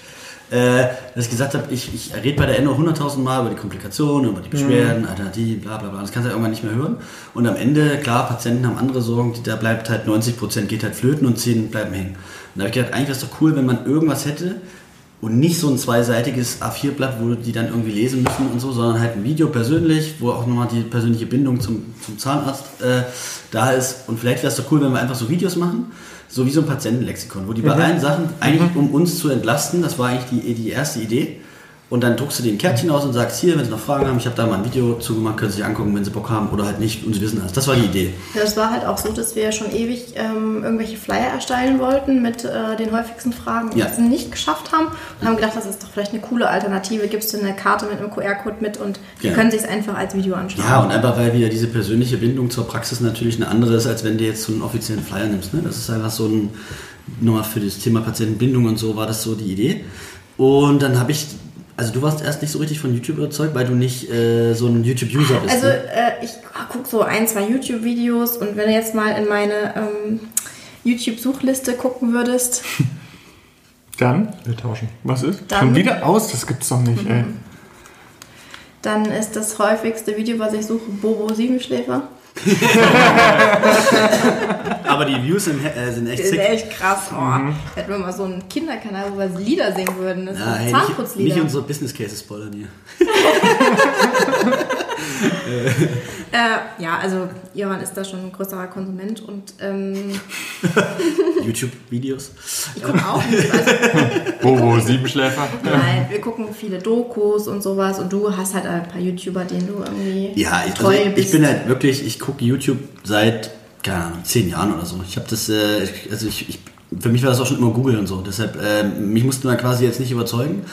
äh, dass ich gesagt habe, ich, ich rede bei der Endo 100.000 Mal über die Komplikationen, über die Beschwerden, Alternativen, bla bla bla, das kannst du ja irgendwann nicht mehr hören. Und am Ende, klar, Patienten haben andere Sorgen, die, da bleibt halt 90% geht halt flöten und 10 bleiben hängen. Und da habe ich gedacht, eigentlich wäre es doch cool, wenn man irgendwas hätte, und nicht so ein zweiseitiges A4-Blatt, wo die dann irgendwie lesen müssen und so, sondern halt ein Video persönlich, wo auch nochmal die persönliche Bindung zum, zum Zahnarzt äh, da ist. Und vielleicht wäre es doch cool, wenn wir einfach so Videos machen, so wie so ein Patientenlexikon, wo die bei allen Sachen eigentlich, um uns zu entlasten, das war eigentlich die, die erste Idee, und dann druckst du dir ein Kärtchen aus und sagst, hier, wenn Sie noch Fragen haben, ich habe da mal ein Video zugemacht, können Sie sich angucken, wenn Sie Bock haben oder halt nicht und Sie wissen alles. Das war die Idee. Ja, das war halt auch so, dass wir schon ewig ähm, irgendwelche Flyer erstellen wollten mit äh, den häufigsten Fragen und Ja. das nicht geschafft haben und haben gedacht, das ist doch vielleicht eine coole Alternative. Gibst du eine Karte mit einem QR-Code mit und die Ja. können sich es einfach als Video anschauen. Ja, und einfach weil wieder diese persönliche Bindung zur Praxis natürlich eine andere ist, als wenn du jetzt so einen offiziellen Flyer nimmst. Ne? Das ist einfach so ein, nochmal für das Thema Patientenbindung und so war das so die Idee. Und dann habe ich, also du warst erst nicht so richtig von YouTube überzeugt, weil du nicht äh, so ein YouTube-User bist. Also ne? äh, ich gucke so ein, zwei YouTube-Videos und wenn du jetzt mal in meine ähm, YouTube-Suchliste gucken würdest, Dann, Wir tauschen. was ist? Dann- Schon wieder aus? Das gibt's doch nicht, ey. dann ist das häufigste Video, was ich suche, Bobo Siebenschläfer. Aber die Views sind, äh, sind echt Das ist sick. echt krass. Oh. Hätten wir mal so einen Kinderkanal, wo wir Lieder singen würden. Das Ja, sind hey, nicht, Zahnputzlieder. nicht unsere Business Cases spoilern hier. Äh, ja, also Johann ist da schon ein größerer Konsument und ähm, YouTube-Videos. ich gucke auch nicht. Also, Bobo, Siebenschläfer. nein, wir gucken viele Dokus und sowas und du hast halt ein paar YouTuber, denen du irgendwie Ja, ich, treu also ich, bist. ich bin halt wirklich, ich gucke YouTube seit, keine Ahnung, zehn Jahren oder so. Ich habe das, äh, also ich, ich, für mich war das auch schon immer Google und so. Deshalb, äh, mich mussten wir quasi jetzt nicht überzeugen.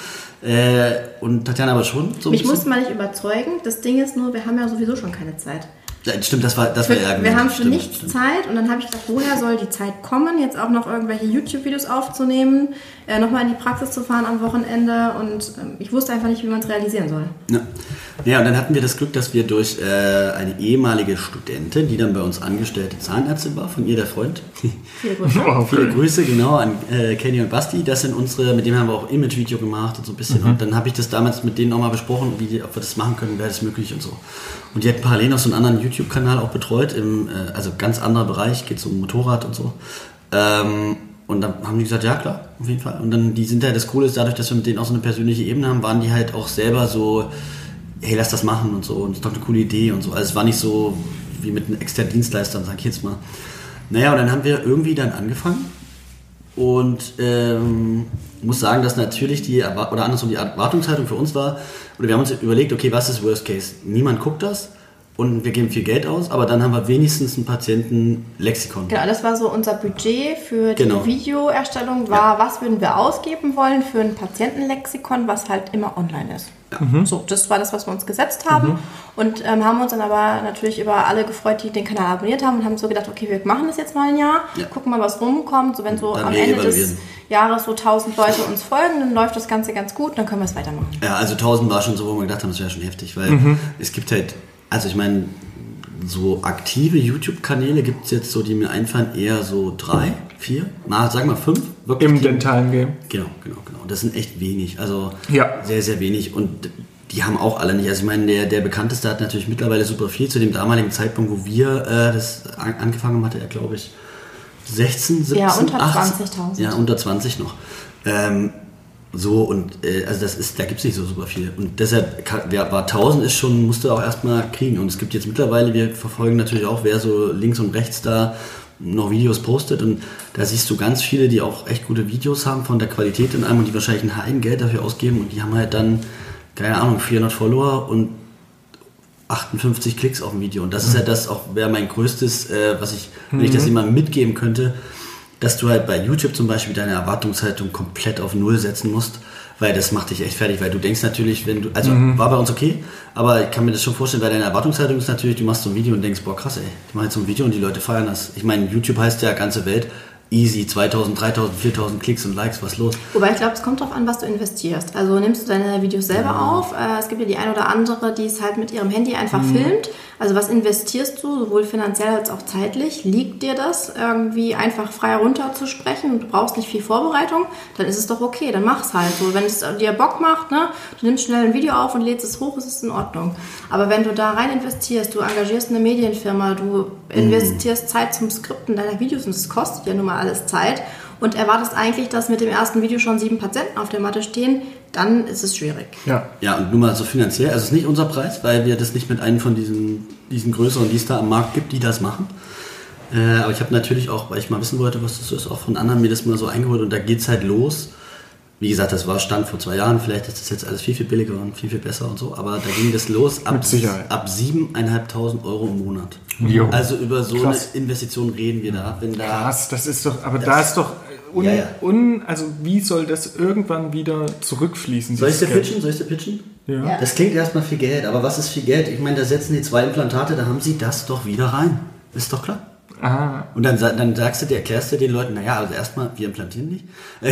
Äh, und Tatjana aber schon. So Mich musste man nicht überzeugen. Das Ding ist nur, wir haben ja sowieso schon keine Zeit. Ja, stimmt, das war, das war Wir, ärgerlich. wir haben für Stimmt, nichts stimmt. Zeit und dann habe ich gedacht, woher soll die Zeit kommen, jetzt auch noch irgendwelche YouTube-Videos aufzunehmen, äh, nochmal in die Praxis zu fahren am Wochenende und ähm, ich wusste einfach nicht, wie man es realisieren soll. Ja. ja, und dann hatten wir das Glück, dass wir durch äh, eine ehemalige Studentin, die dann bei uns angestellte Zahnärztin war, von ihr der Freund. Viele Grüße. Oh, Viele. Grüße, genau, an äh, Kenny und Basti. Das sind unsere, mit denen haben wir auch Image-Video gemacht und so ein bisschen. Und dann habe ich das damals mit denen auch mal besprochen, wie, ob wir das machen können, wäre das möglich und so. Und die hatten parallel noch so einen anderen YouTube-Kanal auch betreut, im, äh, also ganz anderer Bereich, geht um Motorrad und so. Ähm, und dann haben die gesagt, ja klar, auf jeden Fall. Und dann, die sind halt, das Coole ist, dadurch, dass wir mit denen auch so eine persönliche Ebene haben, waren die halt auch selber so, hey, lass das machen und so. Und das ist doch eine coole Idee und so. Also es war nicht so wie mit einem externen Dienstleister, sag ich jetzt mal. Naja, und dann haben wir irgendwie dann angefangen und ähm, muss sagen, dass natürlich die, oder andersrum die Erwartungshaltung für uns war, oder wir haben uns überlegt, okay, was ist Worst Case? Niemand guckt das und wir geben viel Geld aus, aber dann haben wir wenigstens ein Patientenlexikon. Genau, das war so unser Budget für die Genau. Videoerstellung, war, was würden wir ausgeben wollen für ein Patientenlexikon, was halt immer online ist. So, das war das, was wir uns gesetzt haben und ähm, haben uns dann aber natürlich über alle gefreut, die den Kanal abonniert haben und haben so gedacht, okay, wir machen das jetzt mal ein Jahr, Ja. gucken mal, was rumkommt. So, wenn so Dann am Ende des. Jahres so 1000 Leute uns folgen, dann läuft das Ganze ganz gut, dann können wir es weitermachen. Ja, also 1000 war schon so, wo wir gedacht haben, das wäre schon heftig, weil es gibt halt, also ich meine, so aktive YouTube-Kanäle gibt es jetzt so, die mir einfallen, eher so drei, vier, na, sagen wir fünf. Wirklich Im dentalen Game. Genau, genau, genau. Das sind echt wenig. Also Ja. sehr, sehr wenig. Und die haben auch alle nicht. Also ich meine, der, der bekannteste hat natürlich mittlerweile super viel. Zu dem damaligen Zeitpunkt, wo wir äh, das an, angefangen haben, hatte er, glaube ich, 16, 17, Ja, unter 18. 20.000. Ja, unter 20 noch. Ähm, so und äh, also das ist, da gibt es nicht so super viel. Und deshalb kann, wer war 1000 ist schon, musste auch erstmal kriegen. Und es gibt jetzt mittlerweile, wir verfolgen natürlich auch, wer so links und rechts da noch Videos postet und da siehst du ganz viele, die auch echt gute Videos haben von der Qualität in einem und die wahrscheinlich ein Heidengeld dafür ausgeben und die haben halt dann, keine Ahnung, 400 Follower und 58 Klicks auf ein Video. Und das ist halt das auch, wäre mein größtes, äh, was ich, wenn ich das jemandem mitgeben könnte, dass du halt bei YouTube zum Beispiel deine Erwartungshaltung komplett auf Null setzen musst, weil das macht dich echt fertig, weil du denkst natürlich, wenn du, also war bei uns okay, aber ich kann mir das schon vorstellen, weil deine Erwartungshaltung ist natürlich, du machst so ein Video und denkst, boah krass ey, ich mache jetzt so ein Video und die Leute feiern das. Ich meine, YouTube heißt ja ganze Welt, easy, 2000, 3000, 4000 Klicks und Likes, was los? Wobei ich glaube, es kommt darauf an, was du investierst. Also nimmst du deine Videos selber auf. Äh, es gibt ja die ein oder andere, die es halt mit ihrem Handy einfach filmt. Also was investierst du, sowohl finanziell als auch zeitlich? Liegt dir das, irgendwie einfach frei runterzusprechen und du brauchst nicht viel Vorbereitung? Dann ist es doch okay, dann mach's halt so. Wenn es dir Bock macht, ne, du nimmst schnell ein Video auf und lädst es hoch, ist es in Ordnung. Aber wenn du da rein investierst, du engagierst eine Medienfirma, du investierst Zeit zum Skripten deiner Videos und es kostet ja nun mal alles Zeit und erwartest eigentlich, dass mit dem ersten Video schon sieben Patienten auf der Matte stehen, dann ist es schwierig. Ja. Ja, und nur mal so finanziell, also es ist nicht unser Preis, weil wir das nicht mit einem von diesen, diesen größeren, die es da am Markt gibt, die das machen. Äh, aber ich habe natürlich auch, weil ich mal wissen wollte, was das ist, auch von anderen mir das mal so eingeholt und da geht's halt los. Wie gesagt, das war Stand vor zwei Jahren, vielleicht ist das jetzt alles viel, viel billiger und viel, viel besser und so, aber da ging das los ab, ab 7.500 Euro im Monat. Jo. Also über so Krass. eine Investition reden wir da. Wenn da Krass, das ist doch, aber da ist doch un, Ja, ja. un, also wie soll das irgendwann wieder zurückfließen? Soll ich dir pitchen? Soll ich dir pitchen? Ja. Das klingt erstmal viel Geld, aber was ist viel Geld? Ich meine, da setzen die zwei Implantate, da haben sie das doch wieder rein. Ist doch klar. Ah, Und dann, dann sagst du, dir, erklärst du den Leuten, naja, also erstmal, wir implantieren nicht.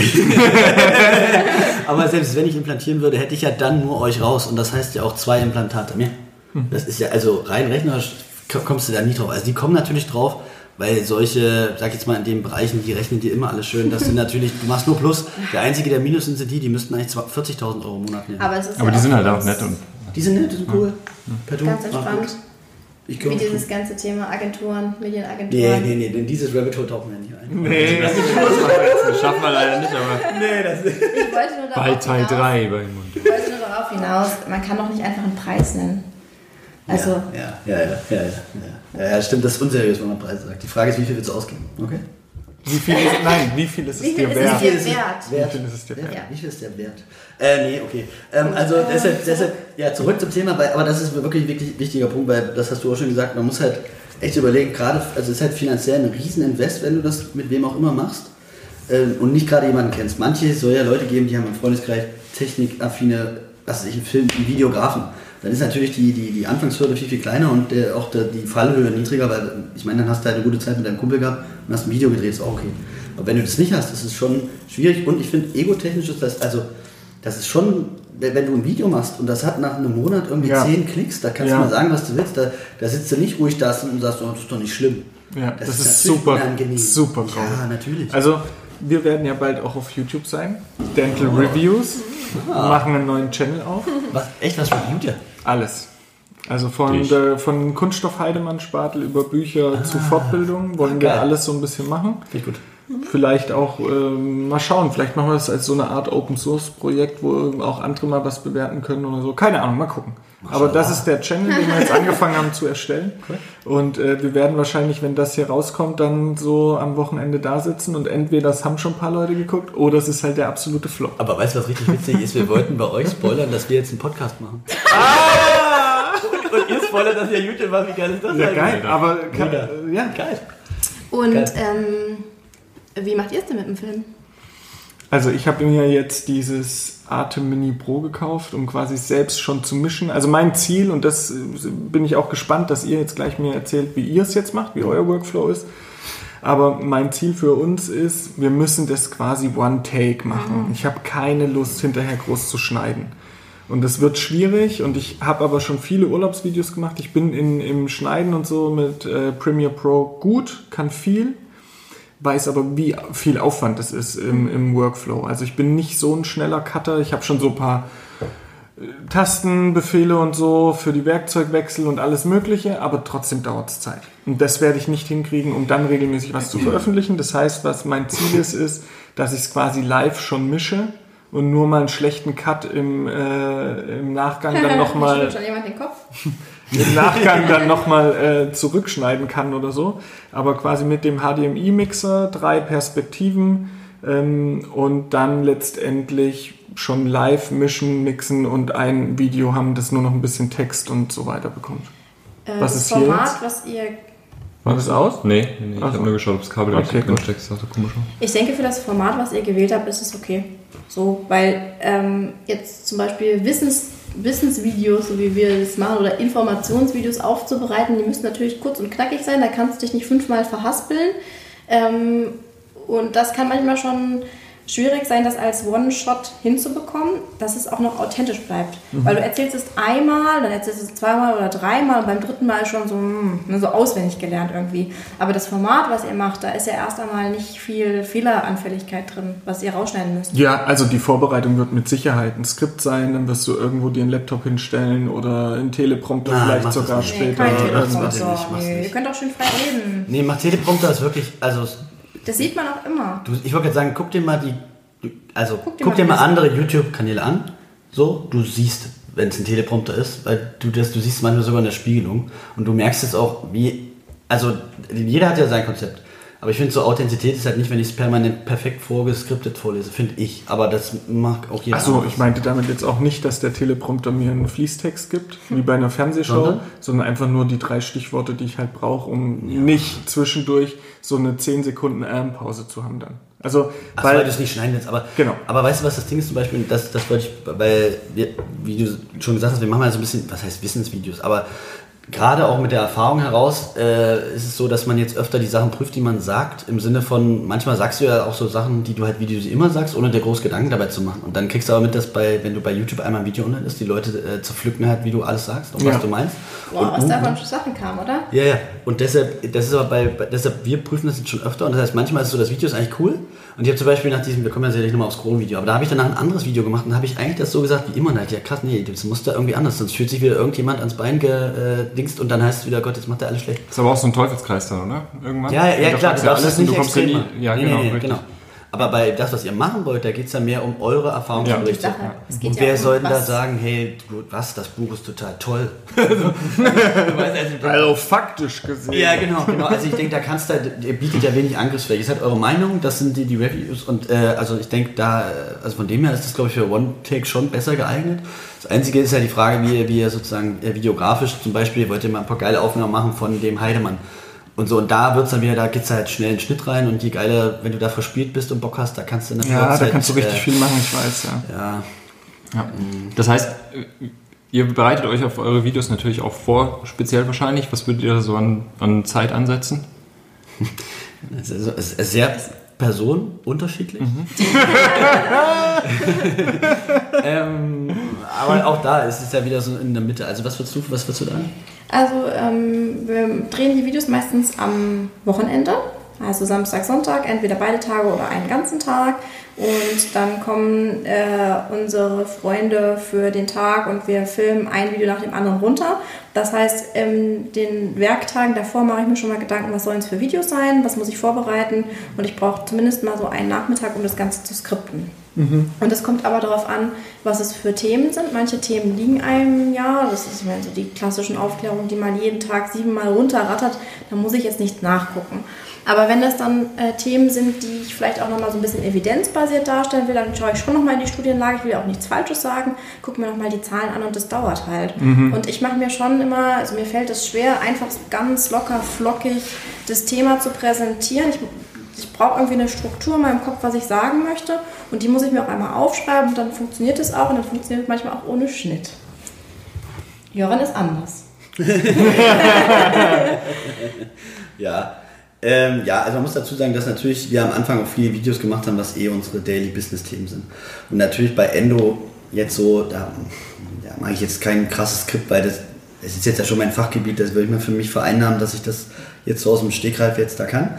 aber selbst wenn ich implantieren würde, hätte ich ja dann nur euch raus. Und das heißt ja auch zwei Implantate mehr. Das ist ja, also rein rechnerisch kommst du da nie drauf. Also die kommen natürlich drauf, weil solche, sag ich jetzt mal in den Bereichen, die rechnen dir immer alles schön. Das sind natürlich, du machst nur Plus. Der einzige, der Minus sind, sind die, die müssten eigentlich 40.000 Euro im Monat nehmen. Aber, es ist Aber ja die sind halt auch nett und Die sind nett, die sind cool. Du. Ganz entspannt. Ich Wie komm. dieses ganze Thema Agenturen, Nee, Medienagenturen. nee, nee, denn dieses Rabbit Hole tauchen wir nicht ein. nee. das schaffen wir leider nicht, aber Nee, das ist. Ich wollte nur darauf bald Teil hinaus, 3 bei Mund. Ich wollte nur darauf hinaus, man kann doch nicht einfach einen Preis nennen. Also, Ja, ja, ja, ja, ja, ja. Ja, ja, stimmt, das ist unseriös, wenn man Preise sagt. Die Frage ist, wie viel willst du ausgeben? Okay? Wie viel ist, nein, wie viel ist es Wie viel dir ist es wert? dir Wie viel wert? Wert. Wie viel ist es dir wert? Ja. Wie viel ist der Wert? Äh, nee, okay. Ähm, also deshalb, deshalb, ja, zurück zum Thema, weil, aber das ist wirklich ein wirklich wichtiger Punkt, weil das hast du auch schon gesagt, man muss halt echt überlegen, gerade, also es ist halt finanziell ein Rieseninvest, wenn du das mit wem auch immer machst ähm, und nicht gerade jemanden kennst. Manche soll ja Leute geben, die haben im Freundeskreis technikaffine, was weiß ich, einen Film, einen Videografen. Dann ist natürlich die, die, die Anfangshürde viel, viel kleiner und der, auch der, die Fallhöhe niedriger, weil ich meine, dann hast du halt eine gute Zeit mit deinem Kumpel gehabt und hast ein Video gedreht, ist auch okay. Aber wenn du das nicht hast, ist es schon schwierig und ich finde, egotechnisch ist das, also das ist schon, wenn du ein Video machst und das hat nach einem Monat irgendwie Ja. zehn Klicks, da kannst Ja. du mal sagen, was du willst, da, da sitzt du nicht ruhig da und sagst, oh, das ist doch nicht schlimm. Ja, das, ist, natürlich super, unangenehm. super Ja, traurig. natürlich. Also, wir werden ja bald auch auf YouTube sein. Dental Reviews. Wir machen einen neuen Channel auf. was, echt, was reviewt ihr? Alles. Also von, der, von Kunststoff Heidemann Spatel über Bücher zu Fortbildung wollen wir alles so ein bisschen machen. Finde gut. Vielleicht auch ähm, mal schauen, vielleicht machen wir das als so eine Art Open Source Projekt, wo auch andere mal was bewerten können oder so. Keine Ahnung, mal gucken. Aber das ist der Channel, den wir jetzt angefangen haben zu erstellen. Und äh, wir werden wahrscheinlich, wenn das hier rauskommt, dann so am Wochenende da sitzen und entweder das haben schon ein paar Leute geguckt oder es ist halt der absolute Flop. Aber weißt du, was richtig witzig ist? Wir wollten bei euch spoilern, dass wir jetzt einen Podcast machen. Und ihr spoilert, dass ihr YouTube macht. Wie geil ist das Ja, eigentlich? geil, aber kann, ja. Geil. und Geil. ähm, wie macht ihr es denn mit dem Film? Also ich habe mir jetzt dieses Atem Mini Pro gekauft, um quasi selbst schon zu mischen. Also mein Ziel, und das äh, bin ich auch gespannt, dass ihr jetzt gleich mir erzählt, wie ihr es jetzt macht, wie euer Workflow ist. Aber mein Ziel für uns ist, wir müssen das quasi One Take machen. Ich habe keine Lust, hinterher groß zu schneiden. Und das wird schwierig und ich habe aber schon viele Urlaubsvideos gemacht. Ich bin in, im Schneiden und so mit äh, Premiere Pro gut, kann viel, weiß aber, wie viel Aufwand das ist im, im Workflow. Also ich bin nicht so ein schneller Cutter. Ich habe schon so ein paar äh, Tastenbefehle und so für die Werkzeugwechsel und alles Mögliche, aber trotzdem dauert es Zeit. Und das werde ich nicht hinkriegen, um dann regelmäßig was zu veröffentlichen. Das heißt, was mein Ziel ist, ist, dass ich es quasi live schon mische und nur mal einen schlechten Cut im, äh, im Nachgang dann nochmal schon jemand den Kopf? im Nachgang dann nochmal äh, zurückschneiden kann oder so. Aber quasi mit dem HDMI-Mixer, drei Perspektiven ähm, und dann letztendlich schon live mischen, mixen und ein Video haben, das nur noch ein bisschen Text und so weiter bekommt. Äh, Was das ist hier Format, jetzt? was ihr War das aus? Nee, nee, nee. ich so. habe nur geschaut, ob das Kabel Okay, richtig drin steckt. Das sah so komisch aus. Ich denke, für das Format, was ihr gewählt habt, ist es okay. So, weil ähm, jetzt zum Beispiel Wissens, Wissensvideos, so wie wir es machen, oder Informationsvideos aufzubereiten, die müssen natürlich kurz und knackig sein. Da kannst du dich nicht fünfmal verhaspeln. Ähm, und das kann manchmal schon schwierig sein, das als One-Shot hinzubekommen, dass es auch noch authentisch bleibt. Weil du erzählst es einmal, dann erzählst du es zweimal oder dreimal und beim dritten Mal schon so, hm, ne, so auswendig gelernt irgendwie. Aber das Format, was ihr macht, da ist ja erst einmal nicht viel Fehleranfälligkeit drin, was ihr rausschneiden müsst. Ja, also die Vorbereitung wird mit Sicherheit ein Skript sein, dann wirst du irgendwo dir einen Laptop hinstellen oder einen Teleprompter Nein, vielleicht mach sogar nicht. Nee, später. kein mach's irgendwas. Teleprompter. nicht, Nee, ihr könnt auch schön frei reden. Nee, macht Teleprompter ist wirklich, also Das sieht man auch immer. Du, ich wollte gerade sagen, guck dir mal die, also guck Guck dir, dir mal, mal andere YouTube-Kanäle an. So, du siehst, wenn es ein Teleprompter ist, weil du das, du siehst manchmal sogar in der Spiegelung und du merkst jetzt auch, wie, also jeder hat ja sein Konzept. Aber ich finde, so Authentizität ist halt nicht, wenn ich es permanent perfekt vorgeskriptet vorlese, finde ich. Aber das mag auch jeder. Achso, ich meinte damit jetzt auch nicht, dass der Teleprompter mir einen Fließtext gibt, wie bei einer Fernsehshow, Sondern? sondern, einfach nur die drei Stichworte, die ich halt brauche, um nicht zwischendurch so eine 10 Sekunden Ähm-Pause zu haben dann. Also, Ach, weil, weil, du es nicht schneiden willst, aber, Genau. aber weißt du, was das Ding ist zum Beispiel, das, das wollte ich, weil, wir, wie du schon gesagt hast, wir machen ja so ein bisschen, was heißt Wissensvideos, aber gerade auch mit der Erfahrung heraus äh, ist es so, dass man jetzt öfter die Sachen prüft, die man sagt, im Sinne von, manchmal sagst du ja auch so Sachen, die du halt, wie du sie immer sagst, ohne dir groß Gedanken dabei zu machen. Und dann kriegst du aber mit, dass bei, wenn du bei YouTube einmal ein Video online ist, die Leute äh, zerpflücken halt, wie du alles sagst und Ja. was du meinst. Boah, und was da von Sachen kam, oder? ja, ja. Und deshalb, das ist aber bei, bei, deshalb, wir prüfen das jetzt schon öfter und das heißt, manchmal ist so, das Video ist eigentlich cool. Und ich habe zum Beispiel nach diesem, wir kommen ja sicherlich nochmal aufs Kron-Video, aber da habe ich danach ein anderes Video gemacht und habe ich eigentlich das so gesagt wie immer. Und da ich, ja krass, nee, das muss da irgendwie anders, sonst fühlt sich wieder irgendjemand ans Bein gedingst und dann heißt es wieder, Gott, jetzt macht er alles schlecht. Ist aber auch so ein Teufelskreis dann, oder? Irgendwann? Ja, ja, ja da klar, du du darfst alles das nicht du extrem nie. Ja, Nee, genau, nee, nee, genau. Aber bei das, was ihr machen wollt, da geht es ja mehr um eure Erfahrung Ja. geht Und ja wer um soll denn da sagen, hey, du, was, das Buch ist total toll. also faktisch gesehen. Ja, genau, genau. Also ich denke, da kannst du, ihr bietet ja wenig Angriffsfläche. Ist halt eure Meinung, das sind die, die Reviews und äh, also ich denke da, äh, also von dem her ist das glaube ich für One-Take schon besser geeignet. Das Einzige ist ja die Frage, wie ihr, wie ihr sozusagen äh, videografisch zum Beispiel, ihr wollt ihr mal ein paar geile Aufnahmen machen von dem Heidemann. Und so, und da wird's dann wieder, da geht's halt schnell einen Schnitt rein und je geiler, wenn du da verspielt bist und Bock hast, da kannst du in der Ja, da Vorzeit, kannst du richtig äh, viel machen, ich weiß, ja. Ja, Ja. Das heißt, äh, ihr bereitet euch auf eure Videos natürlich auch vor, speziell wahrscheinlich. Was würdet ihr da so an, an Zeit ansetzen? es ist sehr personenunterschiedlich. ähm, aber auch da ist es ja wieder so in der Mitte. Also was würdest du, was würdest du da? Also ähm, wir drehen die Videos meistens am Wochenende, also Samstag, Sonntag, entweder beide Tage oder einen ganzen Tag. Und dann kommen äh, unsere Freunde für den Tag und wir filmen ein Video nach dem anderen runter. Das heißt, in den Werktagen davor mache ich mir schon mal Gedanken, was sollen es für Videos sein, was muss ich vorbereiten. Und ich brauche zumindest mal so einen Nachmittag, um das Ganze zu skripten. Und es kommt aber darauf an, was es für Themen sind. Manche Themen liegen einem ja. Das ist ich meine, so die klassischen Aufklärungen, die man jeden Tag siebenmal runterrattert. Da muss ich jetzt nicht nachgucken. Aber wenn das dann äh, Themen sind, die ich vielleicht auch nochmal so ein bisschen evidenzbasiert darstellen will, dann schaue ich schon nochmal in die Studienlage. Ich will ja auch nichts Falsches sagen. Gucke mir nochmal die Zahlen an und das dauert halt. Und ich mache mir schon immer, also mir fällt es schwer, einfach ganz locker, flockig das Thema zu präsentieren. Ich, ich brauche irgendwie eine Struktur in meinem Kopf, was ich sagen möchte. Und die muss ich mir auch einmal aufschreiben und dann funktioniert es auch und dann funktioniert es manchmal auch ohne Schnitt. Jöran ist anders. Ja. Ähm, ja, also man muss dazu sagen, dass natürlich wir am Anfang auch viele Videos gemacht haben, was eh unsere Daily Business Themen sind. Und natürlich bei Endo jetzt so, da ja, mache ich jetzt kein krasses Skript, weil das, es ist jetzt ja schon mein Fachgebiet, das würde ich mir für mich vereinnahmen, dass ich das jetzt so aus dem Stegreif jetzt da kann.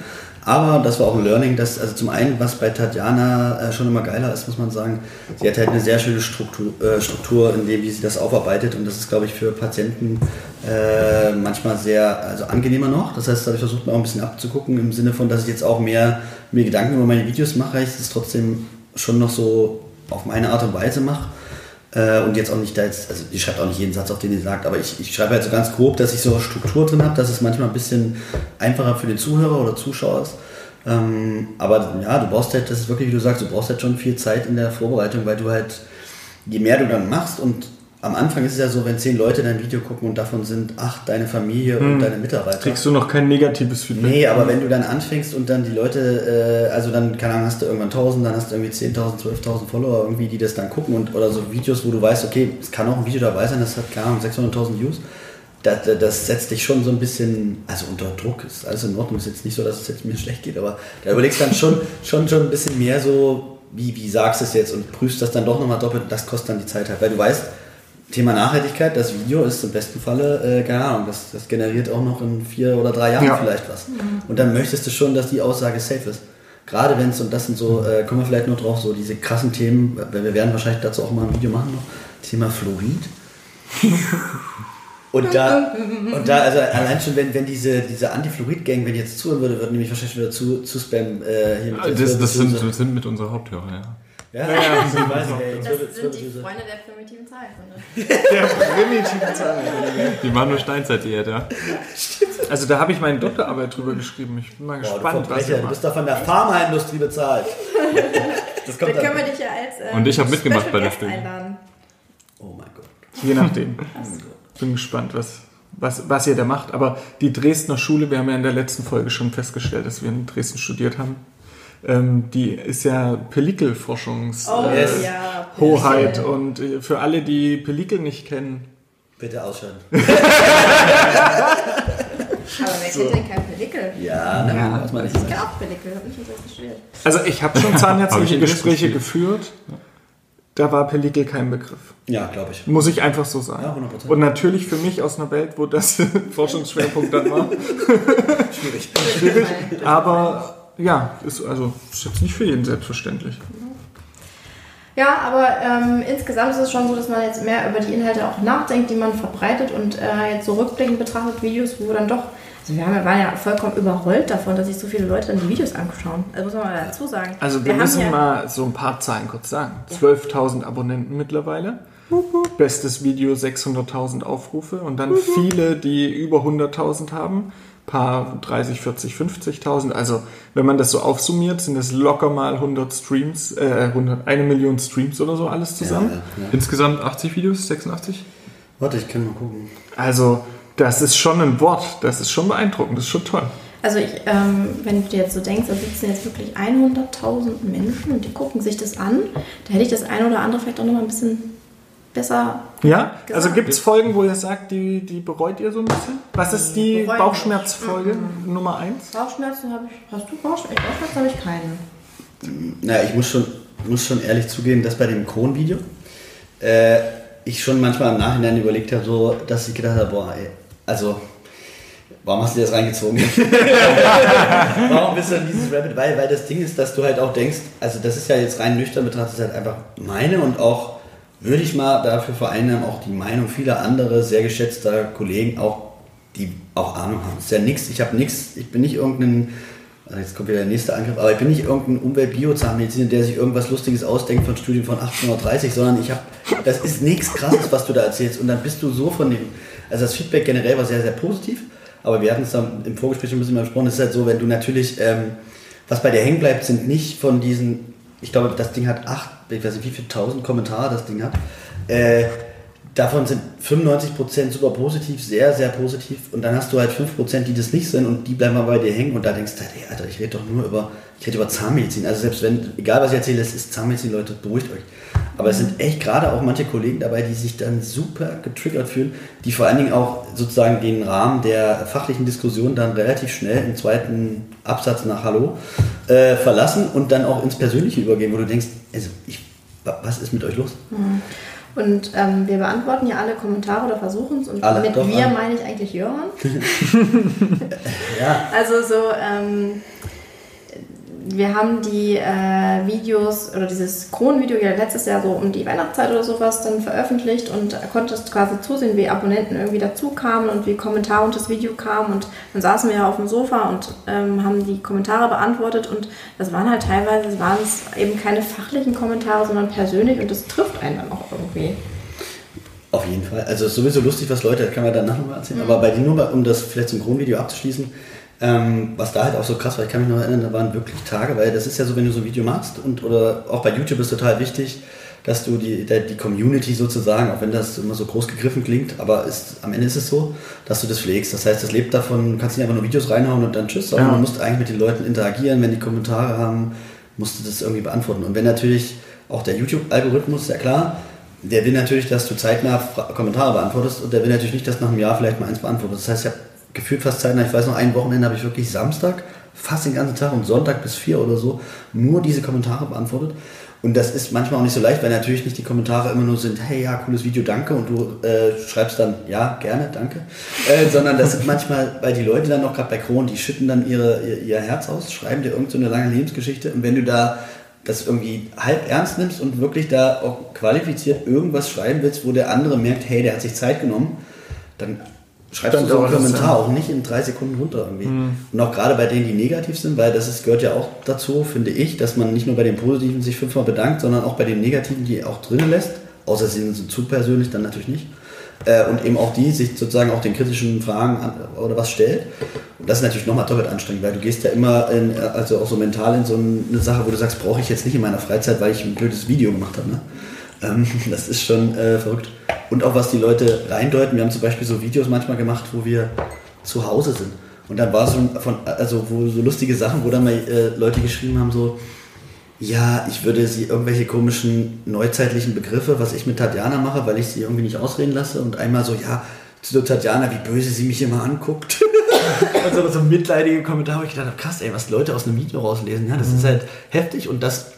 Aber das war auch ein Learning, dass, also zum einen, was bei Tatjana äh, schon immer geiler ist, muss man sagen, sie hat halt eine sehr schöne Struktur, äh, Struktur in dem, wie sie das aufarbeitet und das ist, glaube ich, für Patienten äh, manchmal sehr also angenehmer noch. Das heißt, dadurch versucht man auch ein bisschen abzugucken, im Sinne von, dass ich jetzt auch mehr mir Gedanken über meine Videos mache, ich es trotzdem schon noch so auf meine Art und Weise mache. Äh, und jetzt auch nicht da jetzt, also die schreibt auch nicht jeden Satz, auf den sie sagt, aber ich, ich schreibe halt so ganz grob, dass ich so Struktur drin habe, dass es manchmal ein bisschen einfacher für den Zuhörer oder Zuschauer ist. Ähm, aber ja, du brauchst halt, das ist wirklich, wie du sagst, du brauchst halt schon viel Zeit in der Vorbereitung, weil du halt, je mehr du dann machst und am Anfang ist es ja so, wenn zehn Leute dein Video gucken und davon sind acht deine Familie und deine Mitarbeiter. Kriegst du noch kein negatives Feedback? Nee, aber wenn du dann anfängst und dann die Leute, äh, also dann, keine Ahnung, hast du irgendwann 1000, dann hast du irgendwie 10.000, 12.000 Follower irgendwie, die das dann gucken und oder so Videos, wo du weißt, okay, es kann auch ein Video dabei sein, das hat, keine Ahnung, 600.000 Views. Das, das setzt dich schon so ein bisschen, also unter Druck, ist alles in Ordnung, ist jetzt nicht so, dass es jetzt mir schlecht geht, aber da überlegst dann schon, schon, schon ein bisschen mehr so, wie, wie sagst du es jetzt und prüfst das dann doch nochmal doppelt, das kostet dann die Zeit halt, weil du weißt, Thema Nachhaltigkeit, das Video ist im besten Falle, äh, keine Ahnung, das, das generiert auch noch in vier oder drei Jahren Ja. vielleicht was. Und dann möchtest du schon, dass die Aussage safe ist. Gerade wenn es, und das sind so, äh, kommen wir vielleicht noch drauf, so diese krassen Themen, wir werden wahrscheinlich dazu auch mal ein Video machen noch, Thema Fluorid. Und da, und da, also allein schon, wenn, wenn diese, diese Anti-Fluorid-Gang, wenn die jetzt zuhören würde, würden nämlich wahrscheinlich wieder zu, zu Spam äh, hier mit Ah, Das, das, sind, das sind mit unserer Haupthörer, ja. Ja, ja, ja, ich weiß, ey, Das Zwirbel- sind die. Freunde der primitiven Zahlenkunde. Der primitive Zahlen. Die waren nur Steinzeit ja. Also da habe ich meine Doktorarbeit drüber geschrieben. Ich bin mal Boah, gespannt, du was du macht. bist doch von der Pharmaindustrie bezahlt. Das Da kommt können wir dich ja als ähm, Und ich hab mitgemacht Special bei der Studie. einladen. Oh mein Gott. Je nachdem. Bin gespannt, was, was, was ihr da macht. Aber die Dresdner Schule, wir haben ja in der letzten Folge schon festgestellt, dass wir in Dresden studiert haben. Ähm, die ist ja Pellikelforschungs Oh äh, ja. Und äh, für alle, die Pellikel nicht kennen, Bitte ausschalten. Aber wer kennt denn kein Pellikel? Ja, ne? Ja. was meine ich Ich kenne auch Pellikel, habe ich nicht erst studiert. also ich habe schon zahnärztliche Gespräche geführt. Da war Pellikel kein Begriff. Ja, glaube ich. Muss ich einfach so sagen. Ja, 100%. Und natürlich für mich aus einer Welt, wo das Forschungsschwerpunkt dann war. Schwierig. Schwierig. Aber ja, ist also ist jetzt nicht für jeden selbstverständlich. Ja, aber ähm, insgesamt ist es schon so, dass man jetzt mehr über die Inhalte auch nachdenkt, die man verbreitet und äh, jetzt so rückblickend betrachtet Videos, wo dann doch, also wir haben, waren ja vollkommen überrollt davon, dass sich so viele Leute dann die Videos anschauen. Also muss man mal dazu sagen. Also wir, haben müssen ja- mal so ein paar Zahlen kurz sagen. 12.000 Abonnenten mittlerweile. Bestes Video 600.000 Aufrufe und dann viele, die über 100.000 haben. Paar 30, 40, 50.000. Also wenn man das so aufsummiert, sind es locker mal 100 Streams, äh, 100, eine Million Streams oder so alles zusammen. Ja, ja. Insgesamt 80 Videos, 86? Warte, ich kann mal gucken. Also das ist schon ein Wort, das ist schon beeindruckend, das ist schon toll. Also ich, ähm, wenn du dir jetzt so denkst, da sitzen jetzt wirklich 100.000 Menschen und die gucken sich das an, da hätte ich das eine oder andere vielleicht auch noch mal ein bisschen besser Ja, Gesagt. also gibt es Folgen, wo ihr sagt, die, die bereut ihr so ein bisschen? Was ist die Bereuen Bauchschmerzfolge Nummer 1? Bauchschmerzen habe ich. Hast du Bauchschmerzen? Bauchschmerzen habe ich keinen. Naja, ich muss schon, muss schon ehrlich zugeben, dass bei dem Kron-Video äh, ich schon manchmal im Nachhinein überlegt habe, so, dass ich gedacht habe, boah, ey, also, warum hast du dir das reingezogen? warum bist du in dieses Rabbit? Weil, weil das Ding ist, dass du halt auch denkst, also das ist ja jetzt rein nüchtern betrachtet, ist halt einfach meine und auch, würde ich mal dafür vereinnahmen, auch die Meinung vieler andere sehr geschätzter Kollegen, auch die auch Ahnung haben. Das ist ja nichts, ich habe nichts, ich bin nicht irgendein also jetzt kommt wieder der nächste Angriff, aber ich bin nicht irgendein Umwelt-Biozahnmediziner, der sich irgendwas Lustiges ausdenkt von Studien von 1830, sondern ich habe, das ist nichts Krasses, was du da erzählst und dann bist du so von dem, also das Feedback generell war sehr, sehr positiv, aber wir hatten es dann im Vorgespräch ein bisschen mal besprochen, es ist halt so, wenn du natürlich, ähm, was bei dir hängen bleibt, sind nicht von diesen, ich glaube, das Ding hat acht, ich weiß nicht, wie viele tausend Kommentare das Ding hat, äh, davon sind 95% super positiv, sehr, sehr positiv. Und dann hast du halt 5%, die das nicht sind und die bleiben mal bei dir hängen und da denkst du, hey, Alter, ich rede doch nur über, ich rede über Zahnmedizin. Also selbst wenn, egal was ich erzähle, es ist Zahnmedizin, Leute, beruhigt euch. Aber es sind echt gerade auch manche Kollegen dabei, die sich dann super getriggert fühlen, die vor allen Dingen auch sozusagen den Rahmen der fachlichen Diskussion dann relativ schnell im zweiten Absatz nach Hallo äh, verlassen und dann auch ins Persönliche übergehen, wo du denkst, also ich, wa- was ist mit euch los? Und ähm, wir beantworten ja alle Kommentare oder versuchen es. Und Alle, mit doch, wir alle. meine ich eigentlich Jörn. Ja, Also so, ähm, wir haben die äh, Videos oder dieses Kronvideo ja letztes Jahr so um die Weihnachtszeit oder sowas dann veröffentlicht und konntest quasi zusehen, wie Abonnenten irgendwie dazu kamen und wie Kommentare unter das Video kamen und dann saßen wir ja auf dem Sofa und ähm, haben die Kommentare beantwortet und das waren halt teilweise, waren es eben keine fachlichen Kommentare, sondern persönlich und das trifft einen dann auch irgendwie. Auf jeden Fall. Also es ist sowieso lustig, was Leute, das kann man danach nochmal erzählen. Aber bei dir nur, um das vielleicht zum Grundvideo abzuschließen, ähm, was da halt auch so krass war, ich kann mich noch erinnern, da waren wirklich Tage, weil das ist ja so, wenn du so ein Video machst und oder auch bei YouTube ist total wichtig, dass du die, die Community sozusagen, auch wenn das immer so groß gegriffen klingt, aber ist, am Ende ist es so, dass du das pflegst. Das heißt, das lebt davon, du kannst nicht einfach nur Videos reinhauen und dann tschüss, sondern Ja. du musst eigentlich mit den Leuten interagieren, wenn die Kommentare haben, musst du das irgendwie beantworten. Und wenn natürlich auch der YouTube-Algorithmus, ja klar, der will natürlich, dass du zeitnah Kommentare beantwortest und der will natürlich nicht, dass nach einem Jahr vielleicht mal eins beantwortest. Das heißt, ich habe gefühlt fast zeitnah, ich weiß noch, ein Wochenende habe ich wirklich Samstag, fast den ganzen Tag und Sonntag bis vier oder so, nur diese Kommentare beantwortet. Und das ist manchmal auch nicht so leicht, weil natürlich nicht die Kommentare immer nur sind, hey, ja, cooles Video, danke, und du äh, schreibst dann, ja, gerne, danke, äh, sondern das sind manchmal, weil die Leute dann noch gerade bei Kron, die schütten dann ihre, ihr, ihr Herz aus, schreiben dir irgendeine so lange Lebensgeschichte und wenn du da das irgendwie halb ernst nimmst und wirklich da auch qualifiziert irgendwas schreiben willst, wo der andere merkt, hey, der hat sich Zeit genommen, dann schreibst dann du so einen Kommentar auch nicht in drei Sekunden runter irgendwie. Mhm. Und auch gerade bei denen, die negativ sind, weil das ist, gehört ja auch dazu, finde ich, dass man nicht nur bei den Positiven sich fünfmal bedankt, sondern auch bei den Negativen, die auch drin lässt, außer sie sind zu persönlich, dann natürlich nicht. Äh, und eben auch die sich sozusagen auch den kritischen Fragen an, oder was stellt. Und das ist natürlich nochmal doppelt anstrengend, weil du gehst ja immer, in, also auch so mental in so eine Sache, wo du sagst, brauche ich jetzt nicht in meiner Freizeit, weil ich ein blödes Video gemacht habe. Ne? Ähm, das ist schon äh, verrückt. Und auch was die Leute reindeuten. Wir haben zum Beispiel so Videos manchmal gemacht, wo wir zu Hause sind. Und dann war es so von, also wo so lustige Sachen, wo dann mal äh, Leute geschrieben haben, so, ja, ich würde sie irgendwelche komischen neuzeitlichen Begriffe, was ich mit Tatjana mache, weil ich sie irgendwie nicht ausreden lasse. Und einmal so, ja, zu Tatjana, wie böse sie mich immer anguckt. also so mitleidige Kommentare, wo ich gedacht habe, krass, ey, was Leute aus einem Video rauslesen. Ja, das mhm. ist halt heftig und das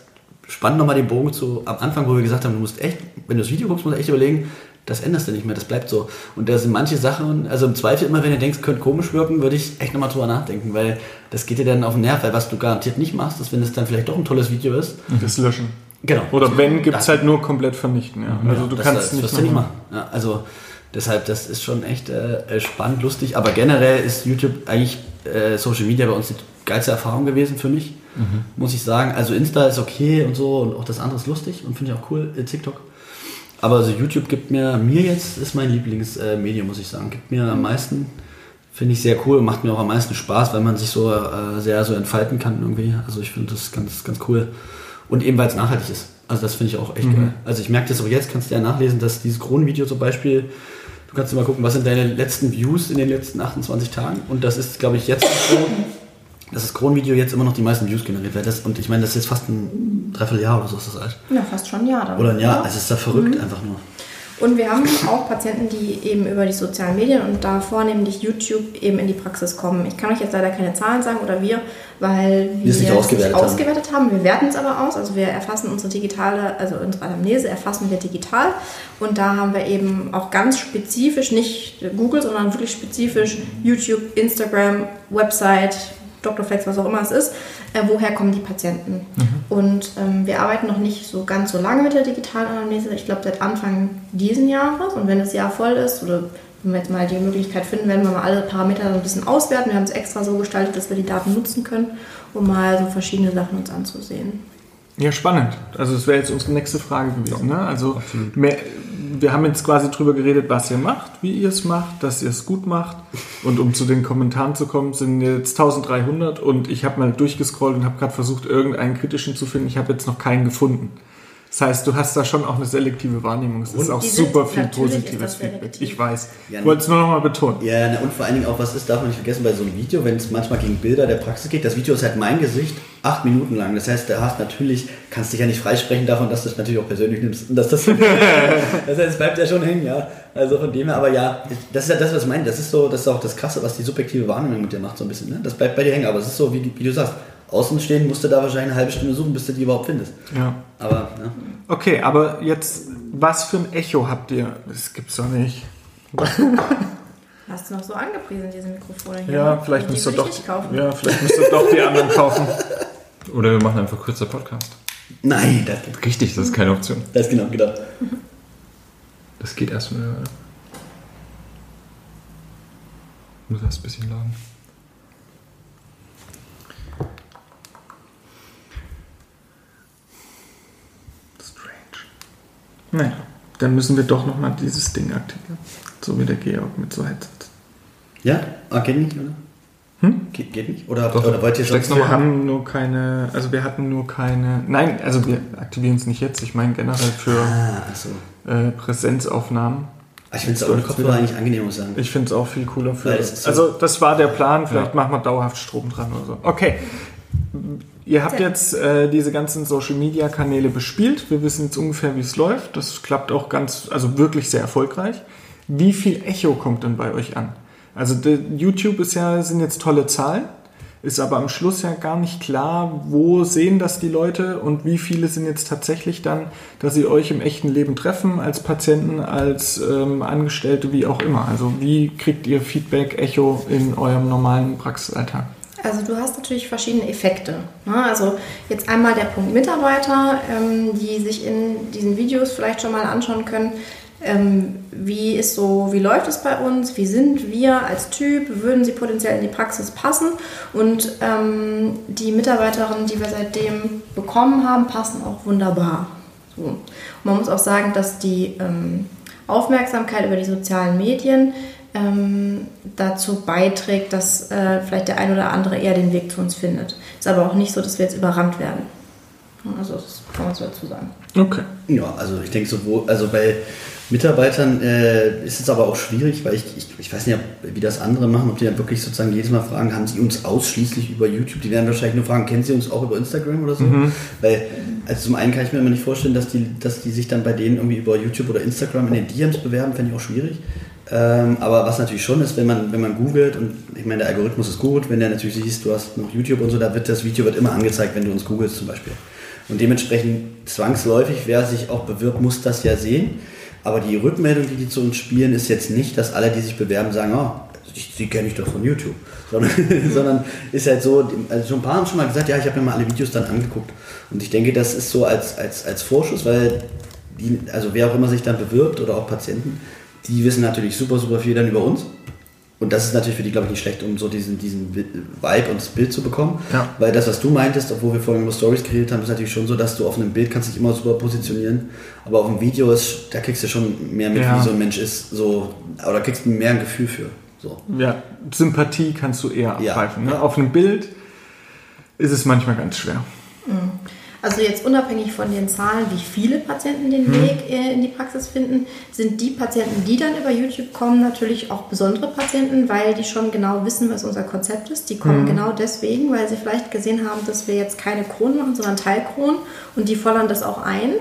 spannt nochmal den Bogen zu am Anfang, wo wir gesagt haben, du musst echt, wenn du das Video guckst, musst du echt überlegen, das änderst du nicht mehr, das bleibt so. Und da sind manche Sachen, also im Zweifel immer, wenn du denkst, könnte komisch wirken, würde ich echt nochmal drüber nachdenken, weil das geht dir dann auf den Nerv, weil was du garantiert nicht machst, ist, wenn es dann vielleicht doch ein tolles Video ist. Das löschen. Genau. Oder wenn, gibt es halt nur komplett vernichten. Ja. Also ja, du das, kannst das, nicht, nicht machen. Ja, also deshalb, das ist schon echt äh, spannend, lustig, aber generell ist YouTube eigentlich äh, Social Media bei uns die geilste Erfahrung gewesen für mich, mhm. muss ich sagen. Also Insta ist okay und so und auch das andere ist lustig und finde ich auch cool, äh, TikTok. Aber also YouTube gibt mir, mir jetzt ist mein Lieblingsmedium, muss ich sagen. Gibt mir am meisten, finde ich sehr cool, macht mir auch am meisten Spaß, weil man sich so äh, sehr so entfalten kann irgendwie. Also ich finde das ganz, ganz cool. Und eben weil es nachhaltig ist. Also das finde ich auch echt mhm. geil. Also ich merke das auch jetzt, kannst du ja nachlesen, dass dieses Kronenvideo zum Beispiel, du kannst mal gucken, was sind deine letzten Views in den letzten 28 Tagen. Und das ist, glaube ich, jetzt so, dass das Kronenvideo jetzt immer noch die meisten Views generiert wird. Das, und ich meine, das ist jetzt fast ein Dreivierteljahr oder so ist das alt. Ja, fast schon ein Jahr dann. Oder ein Jahr, ja. also es ist da verrückt mhm. einfach nur. Und wir haben auch Patienten, die eben über die sozialen Medien und da vornehmlich YouTube eben in die Praxis kommen. Ich kann euch jetzt leider keine Zahlen sagen oder wir, weil wir es nicht ausgewertet, nicht ausgewertet haben. haben. Wir werten es aber aus. Also wir erfassen unsere digitale, also unsere Anamnese erfassen wir digital. Und da haben wir eben auch ganz spezifisch, nicht Google, sondern wirklich spezifisch YouTube, Instagram, Website, Dr. Flex, was auch immer es ist, äh, woher kommen die Patienten. Mhm. Und ähm, wir arbeiten noch nicht so ganz so lange mit der digitalen Anamnese, ich glaube seit Anfang diesen Jahres. Und wenn das Jahr voll ist oder wenn wir jetzt mal die Möglichkeit finden, werden wir mal alle Parameter so ein bisschen auswerten. Wir haben es extra so gestaltet, dass wir die Daten nutzen können, um mal so verschiedene Sachen uns anzusehen. Ja, spannend. Also das wäre jetzt unsere nächste Frage gewesen. Ne? Also mehr, wir haben jetzt quasi drüber geredet, was ihr macht, wie ihr es macht, dass ihr es gut macht. Und um zu den Kommentaren zu kommen, sind jetzt 1300 und ich habe mal durchgescrollt und habe gerade versucht, irgendeinen kritischen zu finden. Ich habe jetzt noch keinen gefunden. Das heißt, du hast da schon auch eine selektive Wahrnehmung. Es ist auch super viel positives Feedback. Ich weiß. Ja, ich wollte es nur noch mal betonen. Ja, und vor allen Dingen auch, was ist, darf man nicht vergessen bei so einem Video, wenn es manchmal gegen Bilder der Praxis geht. Das Video ist halt mein Gesicht, acht Minuten lang. Das heißt, du hast natürlich, kannst dich ja nicht freisprechen davon, dass du es natürlich auch persönlich nimmst. Und dass das, das heißt, es bleibt ja schon hängen, ja. Also von dem her, aber ja, das ist ja das, was ich meine. Das ist so, das ist auch das Krasse, was die subjektive Wahrnehmung mit dir macht, so ein bisschen. Ne? Das bleibt bei dir hängen, aber es ist so, wie, wie du sagst außen stehen, musst du da wahrscheinlich eine halbe Stunde suchen, bis du die überhaupt findest. Ja. Aber, ja. Okay, aber jetzt, was für ein Echo habt ihr? Das gibt's doch nicht. Hast du noch so angepriesen, diese Mikrofone hier? Ja, vielleicht müsst ihr doch, ja, vielleicht müsst ihr doch die anderen kaufen. Oder wir machen einfach kürzer Podcast. Nein, das geht Richtig, das ist keine Option. Das ist genau gedacht. Das geht erstmal. Muss erst ein bisschen laden. Naja, dann müssen wir doch nochmal dieses Ding aktivieren. So wie der Georg mit so Headset. Ja? Ah, geht nicht, oder? Hm? Geht, geht nicht? Oder, doch, oder wollt ihr schon? Wir haben nur keine, also wir hatten nur keine, nein, also wir aktivieren es nicht jetzt. Ich meine generell für ah, so. äh, Präsenzaufnahmen. Ah, ich finde es auch ohne Kopfhörer eigentlich angenehm, muss ich sagen. Ich finde es auch viel cooler für. So also das war der Plan, vielleicht ja. machen wir dauerhaft Strom dran oder so. Okay. Ihr habt jetzt äh, diese ganzen Social Media Kanäle bespielt. Wir wissen jetzt ungefähr, wie es läuft. Das klappt auch ganz, also wirklich sehr erfolgreich. Wie viel Echo kommt denn bei euch an? Also YouTube ist ja, sind jetzt tolle Zahlen, ist aber am Schluss ja gar nicht klar, wo sehen das die Leute und wie viele sind jetzt tatsächlich dann, dass sie euch im echten Leben treffen, als Patienten, als ähm, Angestellte, wie auch immer. Also wie kriegt ihr Feedback, Echo in eurem normalen Praxisalltag? Also du hast natürlich verschiedene Effekte. Ne? Also jetzt einmal der Punkt Mitarbeiter, ähm, die sich in diesen Videos vielleicht schon mal anschauen können, ähm, wie ist so, wie läuft es bei uns, wie sind wir als Typ, würden sie potenziell in die Praxis passen und ähm, die Mitarbeiterinnen, die wir seitdem bekommen haben, passen auch wunderbar. So. Man muss auch sagen, dass die ähm, Aufmerksamkeit über die sozialen Medien ähm, dazu beiträgt, dass äh, vielleicht der ein oder andere eher den Weg zu uns findet. Ist aber auch nicht so, dass wir jetzt überrannt werden. Also das kann man so dazu sagen. Okay. Ja, also ich denke sowohl, also bei Mitarbeitern äh, ist es aber auch schwierig, weil ich, ich, ich weiß nicht, wie das andere machen, ob die dann wirklich sozusagen jedes Mal fragen, haben sie uns ausschließlich über YouTube? Die werden wahrscheinlich nur fragen, kennen sie uns auch über Instagram oder so? Mhm. Weil, also zum einen kann ich mir immer nicht vorstellen, dass die, dass die sich dann bei denen irgendwie über YouTube oder Instagram in den DMs bewerben, fände ich auch schwierig. Ähm, aber was natürlich schon ist, wenn man, wenn man googelt, und ich meine, der Algorithmus ist gut, wenn der natürlich siehst, du hast noch YouTube und so, da wird das Video wird immer angezeigt, wenn du uns googelst zum Beispiel. Und dementsprechend zwangsläufig, wer sich auch bewirbt, muss das ja sehen. Aber die Rückmeldung, die die zu uns spielen, ist jetzt nicht, dass alle, die sich bewerben, sagen, oh, die kenne ich doch von YouTube. Sondern, sondern ist halt so, also schon ein paar haben schon mal gesagt, ja, ich habe mir mal alle Videos dann angeguckt. Und ich denke, das ist so als, als, als Vorschuss, weil die, also wer auch immer sich dann bewirbt oder auch Patienten, die wissen natürlich super, super viel dann über uns. Und das ist natürlich für die, glaube ich, nicht schlecht, um so diesen, diesen Vibe und das Bild zu bekommen. Ja. Weil das, was du meintest, obwohl wir vorhin über Stories geredet haben, ist natürlich schon so, dass du auf einem Bild kannst dich immer super positionieren. Aber auf einem Video ist, da kriegst du schon mehr mit, ja. wie so ein Mensch ist. So, oder kriegst du mehr ein Gefühl für. So. Ja, Sympathie kannst du eher abgreifen. Ja. Ne? Auf einem Bild ist es manchmal ganz schwer. Mhm. Also jetzt unabhängig von den Zahlen, wie viele Patienten den hm. Weg äh, in die Praxis finden, sind die Patienten, die dann über YouTube kommen, natürlich auch besondere Patienten, weil die schon genau wissen, was unser Konzept ist. Die kommen hm. genau deswegen, weil sie vielleicht gesehen haben, dass wir jetzt keine Kronen machen, sondern Teilkronen und die fordern das auch ein.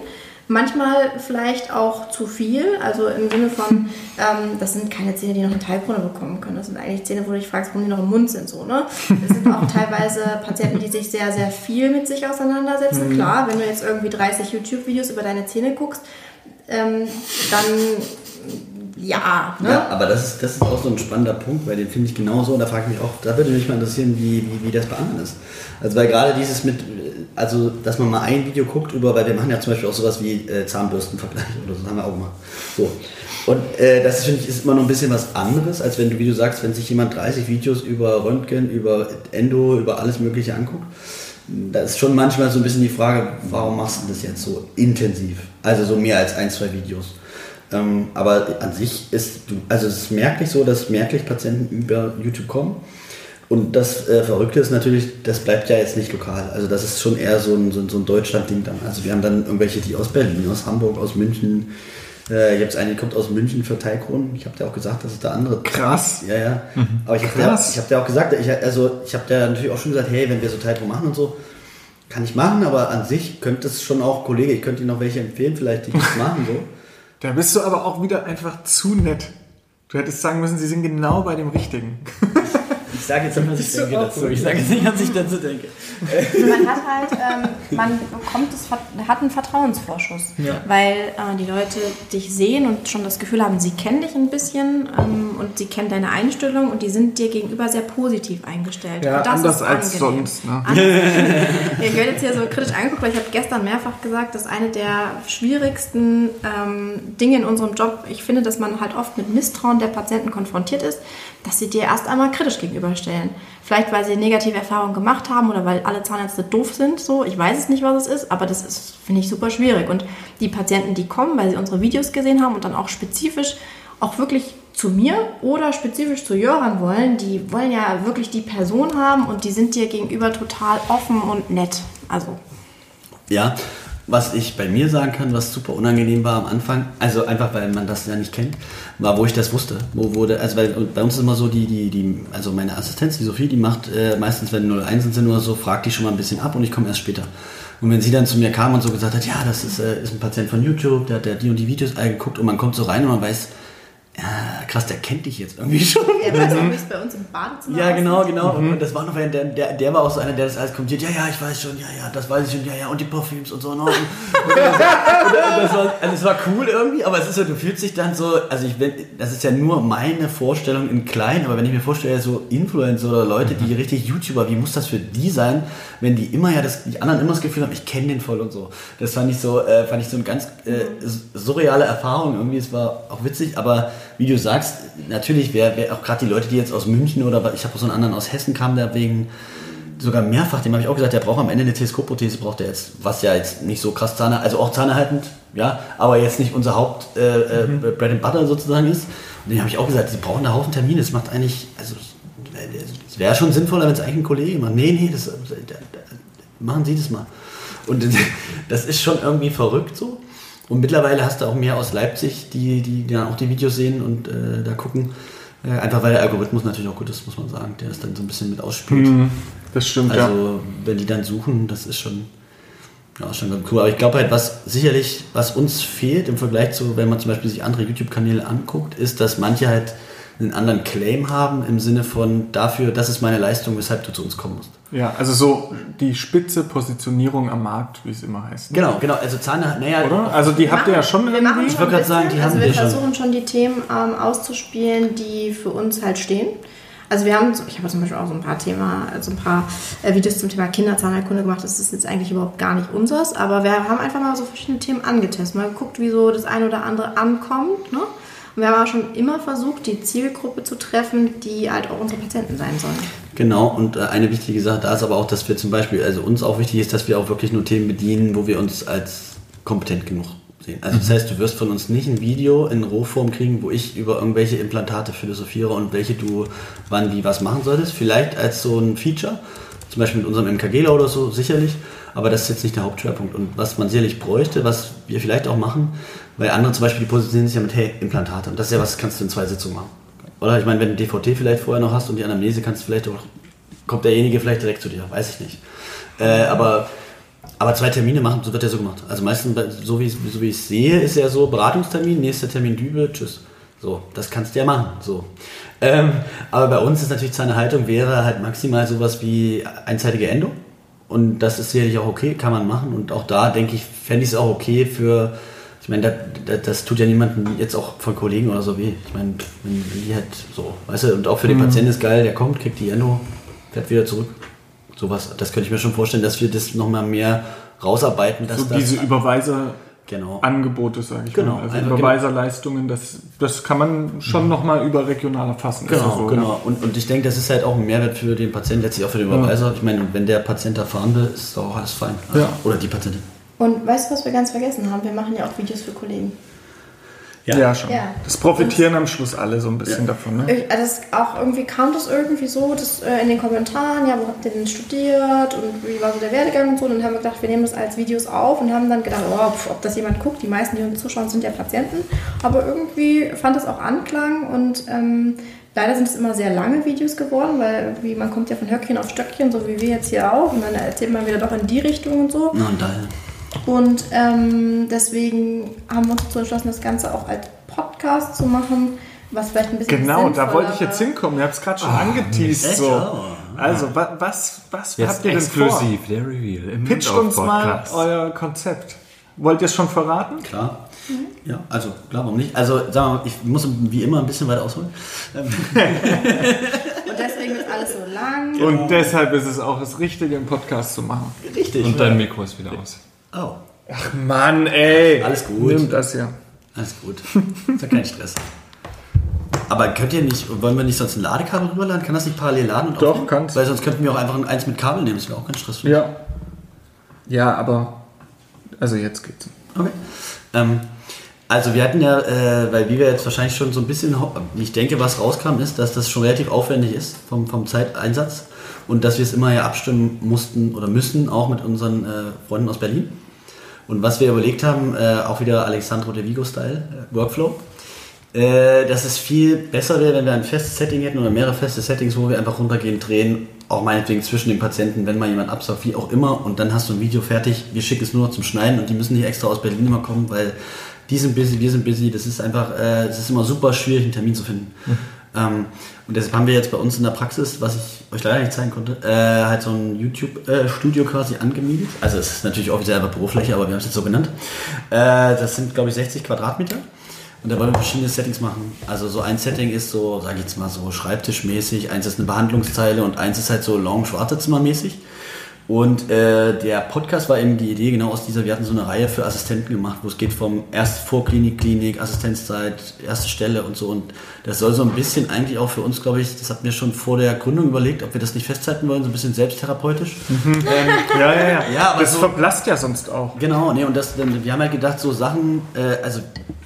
Manchmal vielleicht auch zu viel, also im Sinne von, ähm, das sind keine Zähne, die noch eine Teilkrone bekommen können. Das sind eigentlich Zähne, wo du dich fragst, warum die noch im Mund sind. So, ne? Das sind auch teilweise Patienten, die sich sehr, sehr viel mit sich auseinandersetzen. Mhm. Klar, wenn du jetzt irgendwie 30 YouTube-Videos über deine Zähne guckst, ähm, dann ja, ne? ja, aber das ist, das ist auch so ein spannender Punkt, weil den finde ich genauso und da frage ich mich auch, da würde mich mal interessieren, wie, wie, wie das bei anderen ist. Also weil gerade dieses mit, also dass man mal ein Video guckt über, weil wir machen ja zum Beispiel auch sowas wie äh, Zahnbürstenvergleich oder so, das haben wir auch mal. So. Und äh, das finde ich ist immer noch ein bisschen was anderes, als wenn du, wie du sagst, wenn sich jemand 30 Videos über Röntgen, über Endo, über alles Mögliche anguckt. Da ist schon manchmal so ein bisschen die Frage, warum machst du das jetzt so intensiv? Also so mehr als ein, zwei Videos. Ähm, aber an sich ist, also es ist merklich so, dass merklich Patienten über YouTube kommen. Und das äh, Verrückte ist natürlich, das bleibt ja jetzt nicht lokal. Also das ist schon eher so ein, so ein, so ein Deutschland-Ding dann. Also wir haben dann irgendwelche, die aus Berlin, aus Hamburg, aus München. Äh, ich habe es einen, kommt aus München für Teilkronen. Ich habe dir auch gesagt, dass es da andere. Krass. Ja, ja. Mhm. Aber ich habe dir, hab dir auch gesagt, ich, also ich habe dir natürlich auch schon gesagt, hey, wenn wir so Teilkronen machen und so, kann ich machen, aber an sich könnte es schon auch, Kollege, ich könnte Ihnen noch welche empfehlen, vielleicht, die das machen so. Da bist du aber auch wieder einfach zu nett. Du hättest sagen müssen, sie sind genau bei dem Richtigen. Ich sage jetzt nicht, was ich denke dazu. Ich sage jetzt nicht, was ich dazu denke. Man hat halt, ähm, man bekommt das, hat einen Vertrauensvorschuss, ja. weil äh, die Leute dich sehen und schon das Gefühl haben, sie kennen dich ein bisschen ähm, und sie kennen deine Einstellung und die sind dir gegenüber sehr positiv eingestellt. Ja, das anders als sonst. Ne? ich werde jetzt hier so kritisch angeguckt, weil ich habe gestern mehrfach gesagt, dass eine der schwierigsten ähm, Dinge in unserem Job, ich finde, dass man halt oft mit Misstrauen der Patienten konfrontiert ist, dass sie dir erst einmal kritisch gegenüberstellen. Vielleicht, weil sie negative Erfahrungen gemacht haben oder weil alle Zahnärzte doof sind, so. Ich weiß es nicht, was es ist, aber das ist, finde ich, super schwierig. Und die Patienten, die kommen, weil sie unsere Videos gesehen haben und dann auch spezifisch auch wirklich zu mir oder spezifisch zu Jöran wollen, die wollen ja wirklich die Person haben und die sind dir gegenüber total offen und nett. Also. Ja, was ich bei mir sagen kann, was super unangenehm war am Anfang, also einfach weil man das ja nicht kennt, war, wo ich das wusste. Wo wurde, also weil bei uns ist immer so, die, die, die, also meine Assistenz, die Sophie, die macht äh, meistens, wenn 01 sind oder so, fragt die schon mal ein bisschen ab und ich komme erst später. Und wenn sie dann zu mir kam und so gesagt hat, ja, das ist, äh, ist ein Patient von YouTube, der hat der die und die Videos geguckt und man kommt so rein und man weiß, ja, krass, der kennt dich jetzt irgendwie schon. Er weiß auch, wie es bei uns im Badezimmer Ja, genau, genau. Und das war noch, der, der, der war auch so einer, der das alles kommentiert. Ja, ja, ich weiß schon, ja, ja, das weiß ich schon, ja, ja, und die Parfüms und so. Und, und, und, das, und das, war, also es war cool irgendwie, aber es ist so, du fühlst dich dann so, also ich bin, das ist ja nur meine Vorstellung in klein, aber wenn ich mir vorstelle, so Influencer oder Leute, die richtig YouTuber, wie muss das für die sein, wenn die immer ja das, die anderen immer das Gefühl haben, ich kenne den voll und so. Das fand ich so, äh, fand ich so eine ganz äh, surreale Erfahrung irgendwie. Es war auch witzig, aber wie du sagst, natürlich, wer, wer auch gerade die Leute, die jetzt aus München oder ich habe so einen anderen aus Hessen kam, der wegen sogar mehrfach, dem habe ich auch gesagt, der braucht am Ende eine Teleskopprothese, braucht er jetzt, was ja jetzt nicht so krass Zahne, also auch zahnehaltend, ja, aber jetzt nicht unser Haupt äh, äh, Bread and Butter sozusagen ist. Und den habe ich auch gesagt, sie brauchen einen Haufen Termine, das macht eigentlich, also es wäre schon sinnvoller, wenn es eigentlich ein Kollege macht. Nee, nee, das, machen Sie das mal. Und das ist schon irgendwie verrückt so. Und mittlerweile hast du auch mehr aus Leipzig, die, die, dann auch die Videos sehen und äh, da gucken. Äh, einfach weil der Algorithmus natürlich auch gut ist, muss man sagen, der es dann so ein bisschen mit ausspielt. Mhm, das stimmt, ja. Also wenn die dann suchen, das ist schon, ja, schon ganz cool. Aber ich glaube halt, was sicherlich, was uns fehlt im Vergleich zu, wenn man zum Beispiel sich andere YouTube-Kanäle anguckt, ist, dass manche halt einen anderen Claim haben im Sinne von dafür, das ist meine Leistung, weshalb du zu uns kommen musst. Ja, also so die spitze Positionierung am Markt, wie es immer heißt. Genau, genau. Also Zahne, naja, Oder? Also die habt ihr ja schon wir machen irgendwie. Ich schon wollte ein gerade sagen, die haben also wir wir schon. versuchen schon die Themen ähm, auszuspielen, die für uns halt stehen. Also wir haben, so- ich habe zum Beispiel auch so ein paar Thema, also ein paar äh, Videos zum Thema Kinderzahnheilkunde gemacht. Das ist jetzt eigentlich überhaupt gar nicht unseres, aber wir haben einfach mal so verschiedene Themen angetestet, mal geguckt, wie so das eine oder andere ankommt. Ne? Und wir haben auch schon immer versucht, die Zielgruppe zu treffen, die halt auch unsere Patienten sein sollen. Genau, und äh, eine wichtige Sache da ist aber auch, dass wir zum Beispiel, also uns auch wichtig ist, dass wir auch wirklich nur Themen bedienen, wo wir uns als kompetent genug sehen. Also das heißt, du wirst von uns nicht ein Video in Rohform kriegen, wo ich über irgendwelche Implantate philosophiere und welche du wann wie was machen solltest. Vielleicht als so ein Feature, zum Beispiel mit unserem MKGler oder so, sicherlich, aber das ist jetzt nicht der Hauptschwerpunkt. Und was man sicherlich bräuchte, was wir vielleicht auch machen, weil andere zum Beispiel, die positionieren sich ja mit, hey, Implantate. Und das ist ja was, kannst du in zwei Sitzungen machen. Oder ich meine, wenn du DVT vielleicht vorher noch hast und die Anamnese kannst du vielleicht auch, kommt derjenige vielleicht direkt zu dir, weiß ich nicht. Äh, aber, aber zwei Termine machen, so wird ja so gemacht. Also meistens, so wie, so wie ich es sehe, ist ja so, Beratungstermin, nächster Termin Dübe, tschüss. So, das kannst du ja machen. So. Ähm, aber bei uns ist natürlich seine Haltung wäre halt maximal sowas wie einseitige Endo. Und das ist sicherlich auch okay, kann man machen. Und auch da denke ich, fände ich es auch okay für, ich meine, das, das, das tut ja niemandem jetzt auch von Kollegen oder so weh. Ich meine, wenn, die halt so, weißt du, und auch für den Patienten ist geil, der kommt, kriegt die Endo, fährt wieder zurück. Sowas, das könnte ich mir schon vorstellen, dass wir das nochmal mehr rausarbeiten. Dass So das, diese Überweiser. Genau. Angebote, sage ich Genau, mal. Also einfach Überweiserleistungen, das, das kann man schon nochmal überregional erfassen. Genau, ja so, genau. Und, und ich denke, das ist halt auch ein Mehrwert für den Patienten, letztlich auch für den Überweiser. Ich meine, wenn der Patient erfahren will, ist doch auch alles fein. Also, Ja. Oder die Patientin. Und weißt du, was wir ganz vergessen haben? Wir machen ja auch Videos für Kollegen. Ja, ja schon. Ja. Das profitieren am Schluss alle so ein bisschen davon. Ne? Ich- Also es auch irgendwie kam das irgendwie so, dass äh, in den Kommentaren, ja, wo habt ihr denn studiert und wie war so der Werdegang und so. Und dann haben wir gedacht, wir nehmen das als Videos auf und haben dann gedacht, oh, pf, ob das jemand guckt. Die meisten, die uns zuschauen, sind ja Patienten. Aber irgendwie fand es auch Anklang und ähm, leider sind es immer sehr lange Videos geworden, weil irgendwie man kommt ja von Höckchen auf Stöckchen, so wie wir jetzt hier auch. Und dann erzählt man wieder doch in die Richtung und so. Na, und daher. Und ähm, deswegen haben wir uns dazu entschlossen, das Ganze auch als Podcast zu machen, was vielleicht ein bisschen Genau, da wollte ich jetzt hinkommen. Ihr habt es gerade schon angeteased. echt? So. Oh. Also, wa was, was Jetzt habt ihr denn vor? exklusiv, der Reveal im Pitcht uns mal euer Konzept. Wollt ihr es schon verraten? Klar. Ja, also, klar, warum nicht? Also, sagen wir mal, ich muss wie immer ein bisschen weiter ausholen. Und deswegen ist alles so lang. Und deshalb ist es auch das Richtige, im Podcast zu machen. Richtig. Und dein Mikro ist wieder aus. Oh, Ach Mann, ey. Alles gut. Nimm das ja. alles gut. Ist ja kein Stress. Aber könnt ihr nicht, wollen wir nicht sonst ein Ladekabel rüberladen? Kann das nicht parallel laden? Und Doch, aufnehmen? kann's. Weil sonst könnten wir auch einfach ein eins mit Kabel nehmen. Das wäre auch kein Stress. für mich. Ja. Ja, aber. Also jetzt geht's. Okay. Ähm, also wir hatten ja, äh, weil wie wir jetzt wahrscheinlich schon so ein bisschen, ich denke, was rauskam, ist, dass das schon relativ aufwendig ist vom, vom Zeiteinsatz und dass wir es immer ja abstimmen mussten oder müssen, auch mit unseren äh, Freunden aus Berlin. Und was wir überlegt haben, äh, auch wieder Alexandro de Vigo-Style, äh, Workflow, äh, dass es viel besser wäre, wenn wir ein festes Setting hätten oder mehrere feste Settings, wo wir einfach runtergehen, drehen, auch meinetwegen zwischen den Patienten, wenn mal jemand absagt, wie auch immer, und dann hast du ein Video fertig, wir schicken es nur noch zum Schneiden und die müssen nicht extra aus Berlin immer kommen, weil die sind busy, wir sind busy. Das ist einfach, äh, es ist immer super schwierig, einen Termin zu finden. Ähm, und deshalb haben wir jetzt bei uns in der Praxis, was ich euch leider nicht zeigen konnte, äh, halt so ein YouTube-Studio quasi angemietet. Also es ist natürlich offiziell aber Bürofläche, aber wir haben es jetzt so genannt. Äh, das sind, glaube ich, 60 Quadratmeter. Und da wollen wir verschiedene Settings machen. Also so ein Setting ist so, sage ich jetzt mal so Schreibtischmäßig, eins ist eine Behandlungszeile und eins ist halt so Lounge-Wartezimmermäßig. Und äh, der Podcast war eben die Idee genau aus dieser, wir hatten so eine Reihe für Assistenten gemacht, wo es geht vom erst Vorklinik, Klinik, Assistenzzeit, erste Stelle und so. Und das soll so ein bisschen eigentlich auch für uns, glaube ich, das hatten wir schon vor der Gründung überlegt, ob wir das nicht festhalten wollen, so ein bisschen selbsttherapeutisch. Ähm, ja, ja, ja. Ja, aber das so- verblasst ja sonst auch. Genau, nee, und das, wir haben halt gedacht, so Sachen, äh, also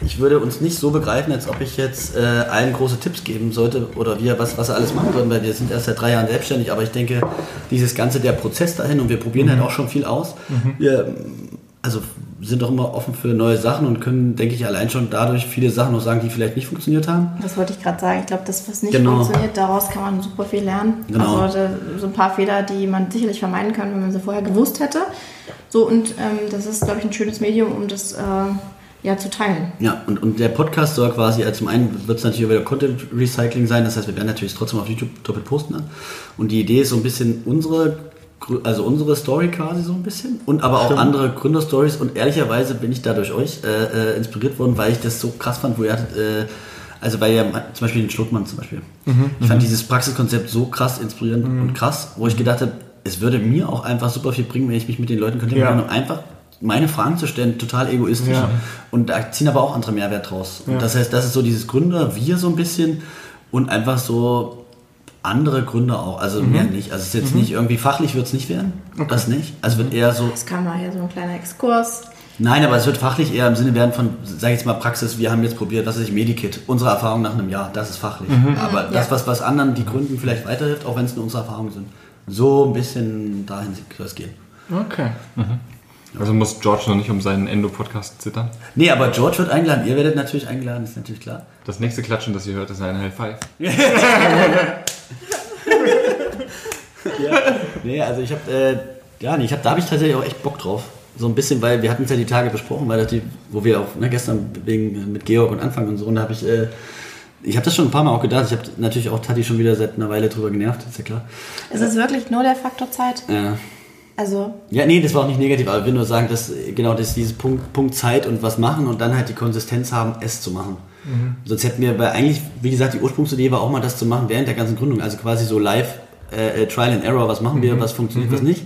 ich würde uns nicht so begreifen, als ob ich jetzt äh, allen große Tipps geben sollte oder wir, was, was sie alles machen würden, weil wir sind erst seit drei Jahren selbstständig, aber ich denke, dieses ganze, der Prozess dahin und wir probieren halt auch schon viel aus. Wir, ähm, also sind doch immer offen für neue Sachen und können, denke ich, allein schon dadurch viele Sachen noch sagen, die vielleicht nicht funktioniert haben. Das wollte ich gerade sagen. Ich glaube, das, was nicht Genau. funktioniert, daraus kann man super viel lernen. Genau. Also so ein paar Fehler, die man sicherlich vermeiden kann, wenn man sie vorher gewusst hätte. So, und ähm, das ist, glaube ich, ein schönes Medium, um das äh, ja zu teilen. Ja, und, und der Podcast soll quasi, also zum einen wird es natürlich wieder Content Recycling sein, das heißt, wir werden natürlich trotzdem auf YouTube doppelt posten. Dann. Und die Idee ist so ein bisschen unsere, Grü- also unsere Story quasi so ein bisschen und aber auch Stimmt. andere Gründerstories und ehrlicherweise bin ich da durch euch äh, äh, inspiriert worden, weil ich das so krass fand, wo ihr hattet, äh, also weil ihr zum Beispiel den Schluckmann zum Beispiel. ich fand dieses Praxiskonzept so krass inspirierend und krass, wo ich gedacht habe, es würde mir auch einfach super viel bringen, wenn ich mich mit den Leuten kontaktieren Ja. kann und einfach meine Fragen zu stellen, total egoistisch. Ja. Und da ziehen aber auch andere Mehrwert draus. Und das heißt, das ist so dieses Gründer, wir so ein bisschen und einfach so andere Gründer auch. Also Mhm. mehr nicht. Also es ist jetzt nicht irgendwie fachlich wird es nicht werden. Das nicht. Also es wird eher so. Das kam mal hier so ein kleiner Exkurs. Nein, aber es wird fachlich eher im Sinne werden von, sag ich jetzt mal, Praxis, wir haben jetzt probiert, was ist Medikit? Unsere Erfahrung nach einem Jahr, das ist fachlich. Mhm. Aber das, Ja. was, was anderen die Gründen vielleicht weiterhilft, auch wenn es nur unsere Erfahrungen sind. So ein bisschen dahin soll es gehen. Okay. Also muss George noch nicht um seinen Endo-Podcast zittern. Nee, aber George wird eingeladen. Ihr werdet natürlich eingeladen, ist natürlich klar. Das nächste Klatschen, das ihr hört, ist ein High Five. Nee, also ich habe, äh, ja, nee, ich hab, da habe ich tatsächlich auch echt Bock drauf. So ein bisschen, weil wir hatten es ja die Tage besprochen, weil das die, wo wir auch ne, gestern wegen äh, mit Georg und Anfang und so, und da habe ich, äh, ich habe das schon ein paar Mal auch gedacht. Ich habe natürlich auch Tati schon wieder seit einer Weile drüber genervt, ist ja klar. Es ist wirklich nur der Faktor Zeit. Ja. Also, Ja, nee, das war auch nicht negativ, aber ich will nur sagen, dass äh, genau das dieses Punkt, Punkt Zeit und was machen und dann halt die Konsistenz haben, es zu machen. Sonst hätten wir, weil eigentlich, wie gesagt, die Ursprungsidee war auch mal das zu machen während der ganzen Gründung, also quasi so live äh, äh, Trial and Error, was machen wir, was funktioniert, was nicht.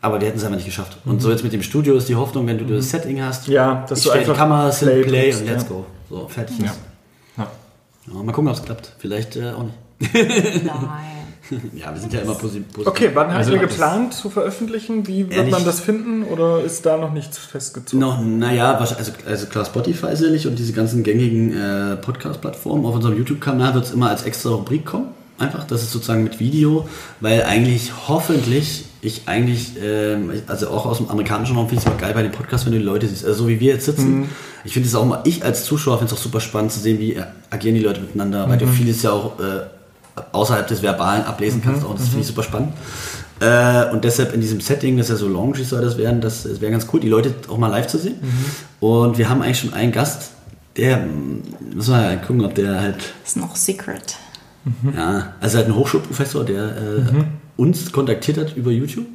Aber wir hätten es einfach nicht geschafft. Und so jetzt mit dem Studio ist die Hoffnung, wenn du das Setting hast, Ja, dass ich du stell die einfach Kamera, Play, Play und let's ja. go. So, fertig. Ja. Ja, mal gucken, ob es klappt. Vielleicht äh, auch nicht. nein. Ja, wir sind ja immer posi- positiv. Okay, wann habt Also ihr geplant zu veröffentlichen? Wie wird Ehrlich? man das finden oder ist da noch nichts festgezogen? Noch, naja, also, also klar, Spotify sicherlich und diese ganzen gängigen äh, Podcast-Plattformen. Auf unserem YouTube-Kanal wird es immer als extra Rubrik kommen. Einfach, das ist sozusagen mit Video, weil eigentlich hoffentlich ich eigentlich, ähm, also auch aus dem amerikanischen Raum finde ich es immer geil bei den Podcasts, wenn du die Leute siehst. Also so wie wir jetzt sitzen. Ich finde es auch mal, ich als Zuschauer finde es auch super spannend zu sehen, wie agieren die Leute miteinander, weil du vieles ja auch äh, außerhalb des Verbalen ablesen kannst. Auch das finde ich super spannend. Äh, und deshalb in diesem Setting, das ist ja so loungy soll das werden, das, das wäre ganz cool, die Leute auch mal live zu sehen. Und wir haben eigentlich schon einen Gast, der, hm, müssen wir mal gucken, ob der halt, Ist noch Secret. ja, also halt ein Hochschulprofessor, der äh, uns kontaktiert hat über YouTube.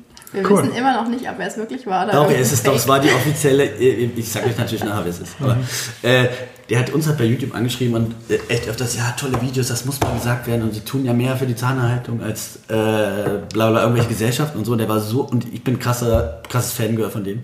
Wir Cool. wissen immer noch nicht, ob er es wirklich war. Oder Doch, es ist doch, Fake. es war die offizielle, äh, ich sag euch natürlich nachher, wer es ist. Aber äh, der hat uns halt bei YouTube angeschrieben und äh, echt öfters, ja, tolle Videos, das muss mal gesagt werden und sie tun ja mehr für die Zahnerhaltung als äh, bla bla irgendwelche Gesellschaften und so. Und der war so, und ich bin krasser, krasses Fangirl von dem.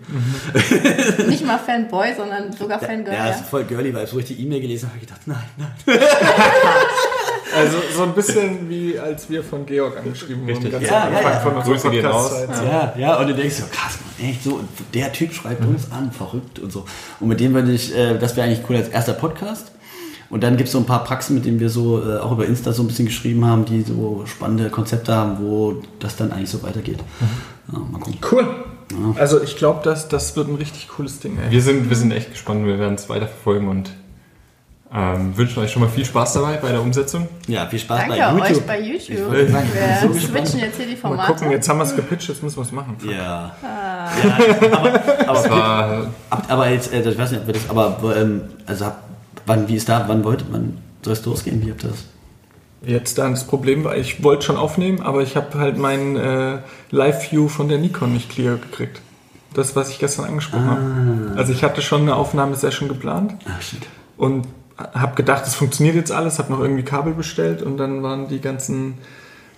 Nicht mal Fanboy, sondern sogar Fangirl. Ja, Ja, ist voll girly. Wo ich die E-Mail gelesen habe, habe ich gedacht, nein, nein. Also so ein bisschen wie als wir von Georg angeschrieben wurden, Richtig. ganz Ja, am ja, Anfang ja. von unserer Grüße gehen raus. Podcast-Zeit. Ja, ja, und du denkst so, krass, Mann, echt so, und der Typ schreibt uns an, verrückt und so. Und mit dem würde ich, äh, das wäre eigentlich cool als erster Podcast. Und dann gibt es so ein paar Praxen, mit denen wir so äh, auch über Insta so ein bisschen geschrieben haben, die so spannende Konzepte haben, wo das dann eigentlich so weitergeht. Ja, mal gucken. Cool. Also ich glaube, das, das wird ein richtig cooles Ding. Ey. Wir sind, wir sind echt gespannt, wir werden es weiterverfolgen und Ähm, wünschen euch schon mal viel Spaß dabei bei der Umsetzung. Ja, viel Spaß Danke bei euch YouTube. bei YouTube. Ich wollte sagen, Wir so switchen jetzt hier die Mal Formate. gucken, jetzt haben wir es gepitcht, jetzt müssen wir es machen. Ja. Ah. ja aber, Das aber, war ab- aber jetzt, äh, ich weiß nicht, ob wir das, aber ähm, also wann, wie ist da, wann wollt, wann soll es losgehen? Wie habt ihr das? Jetzt dann das Problem war, ich wollte schon aufnehmen, aber ich habe halt meinen äh, Live-View von der Nikon nicht clear gekriegt. Das, was ich gestern angesprochen habe. Also ich hatte schon eine Aufnahmesession geplant Ah, shit. und habe gedacht, es funktioniert jetzt alles, habe noch irgendwie Kabel bestellt und dann waren die ganzen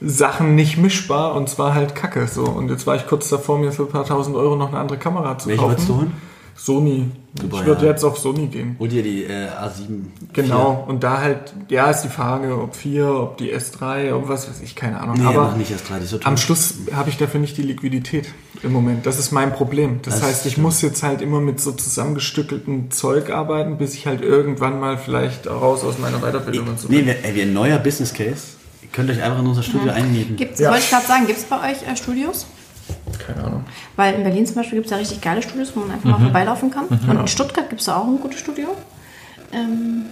Sachen nicht mischbar und zwar halt Kacke so. Und jetzt war ich kurz davor, mir für ein paar tausend Euro noch eine andere Kamera zu Welche kaufen. wolltest du holen? Sony. Super, ich würde ja. jetzt auf Sony gehen. Hol dir die äh, A7. Genau, und da halt, ja, ist die Frage, ob 4, ob die S3, ob was weiß ich, keine Ahnung. Nee, Aber nicht erst 3, die ist so am Schluss habe ich dafür nicht die Liquidität im Moment. Das ist mein Problem. Das, Das heißt, ich stimmt. muss jetzt halt immer mit so zusammengestückeltem Zeug arbeiten, bis ich halt irgendwann mal vielleicht raus aus meiner Weiterbildung und so Nee, bin. wir, ey, wir ein neuer Business Case. Ihr könnt euch einfach in unser Studio einmieten. Gibt's, Ja. Wollte ich gerade sagen, gibt es bei euch äh, Studios? Keine Ahnung. Weil in Berlin zum Beispiel gibt es ja richtig geile Studios, wo man einfach mal vorbeilaufen kann. Und in Stuttgart gibt es da auch ein gutes Studio. Ähm,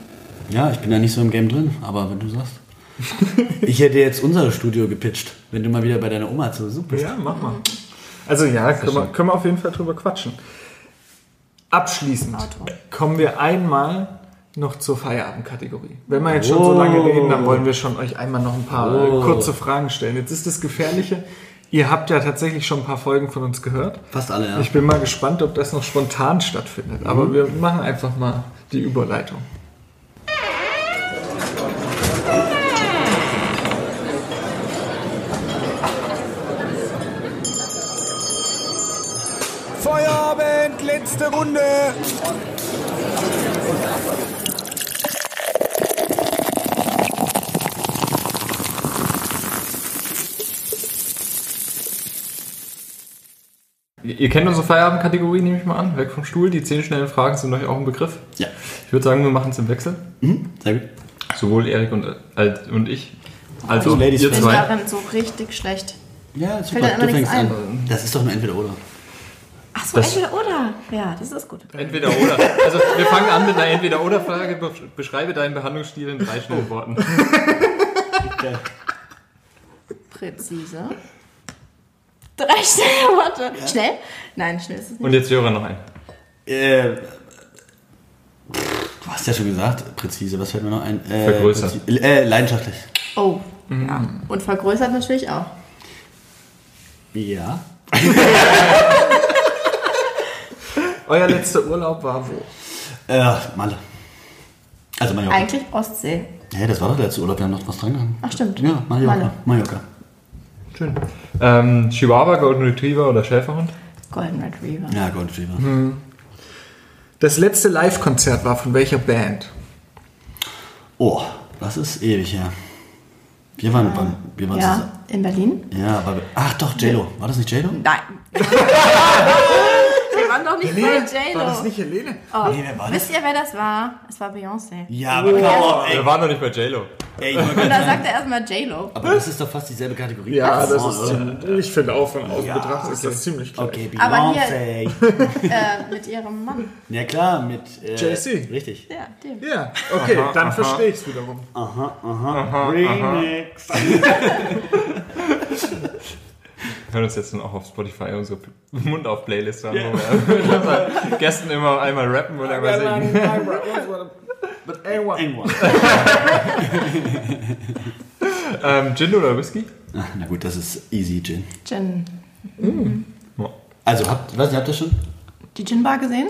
Ja, ich bin da nicht so im Game drin, aber wenn du sagst. ich hätte jetzt unser Studio gepitcht, wenn du mal wieder bei deiner Oma zu Besuch bist. Ja, mach mal. Also ja, können wir, können wir auf jeden Fall drüber quatschen. Abschließend Auto. kommen wir einmal noch zur Feierabendkategorie. Wenn wir jetzt schon so lange reden, dann wollen wir schon euch einmal noch ein paar Oh. kurze Fragen stellen. Jetzt ist das Gefährliche, ihr habt ja tatsächlich schon ein paar Folgen von uns gehört. Fast alle, ja. Ich bin mal gespannt, ob das noch spontan stattfindet. Aber wir machen einfach mal die Überleitung. Feierabend, letzte Runde. Ihr kennt unsere Feierabendkategorie, nehme ich mal an. Weg vom Stuhl. Die zehn schnellen Fragen sind euch auch ein Begriff. Ja. Ich würde sagen, wir machen es im Wechsel. Mhm, sehr gut. Sowohl Erik und, als- und ich. Also Also Ladies ihr ich bin zwei. darin so richtig schlecht. Ja, Fällt super. immer Du fängst an. Das ist doch nur entweder oder. Ach so, Das- entweder oder. Ja, das ist gut. Entweder oder. Also wir fangen an mit einer Entweder-oder-Frage. Be- Beschreibe deinen Behandlungsstil in drei schnellen Worten. Präzise. Drei schnelle Worte. Schnell? Nein, schnell ist es nicht. Und jetzt höre noch ein. Äh, du hast ja schon gesagt, präzise, was fällt mir noch ein? Äh, Vergrößert. Äh, leidenschaftlich. Oh, ja. Und vergrößert natürlich auch. Ja. Euer letzter Urlaub war wo? Äh, Malle. Also Mallorca. Eigentlich Ostsee. Ja, das war doch der letzte Urlaub, wir haben noch was dran gehangen. Ach, stimmt. Ja, Mallorca. Malle. Mallorca. Schön. Ähm, Chihuahua, Golden Retriever oder Schäferhund? Golden Retriever. Ja, Gold Retriever. Hm. Das letzte Live-Konzert war von welcher Band? Oh, das ist ewig her. Wir waren, beim- wir waren Ja, zusammen. in Berlin? Ja, aber. Ach doch, JLo. War das nicht JLo? Nein. Nicht bei J-Lo. War das nicht Helene? Oh, Nee, wer war das? wisst ihr, wer das war? Es war Beyoncé. Ja, aber on, ey. Wir waren noch nicht bei JLo. ey Und da sagt er erstmal J-Lo. aber das ist doch fast dieselbe Kategorie. Ja, das on, ist oder? ziemlich, ich finde auch von außen Ja, betrachtet ist okay. das ziemlich klar. Okay, Aber Beyoncé. Äh, mit ihrem Mann. Ja klar, mit äh, JC. Richtig. Ja, dem. Ja, okay, dann verstehe ich es wiederum. Aha, aha. Remix. Wir hören uns jetzt dann auch auf Spotify unsere Mund auf Playlist an, wo wir Gästen immer einmal rappen und einmal singen. But anyone. Irgendwann. Ähm, Gin oder Whisky? Ah, Na gut, das ist easy Gin. Gin. Also habt, was, habt ihr schon? Die Gin-Bar gesehen?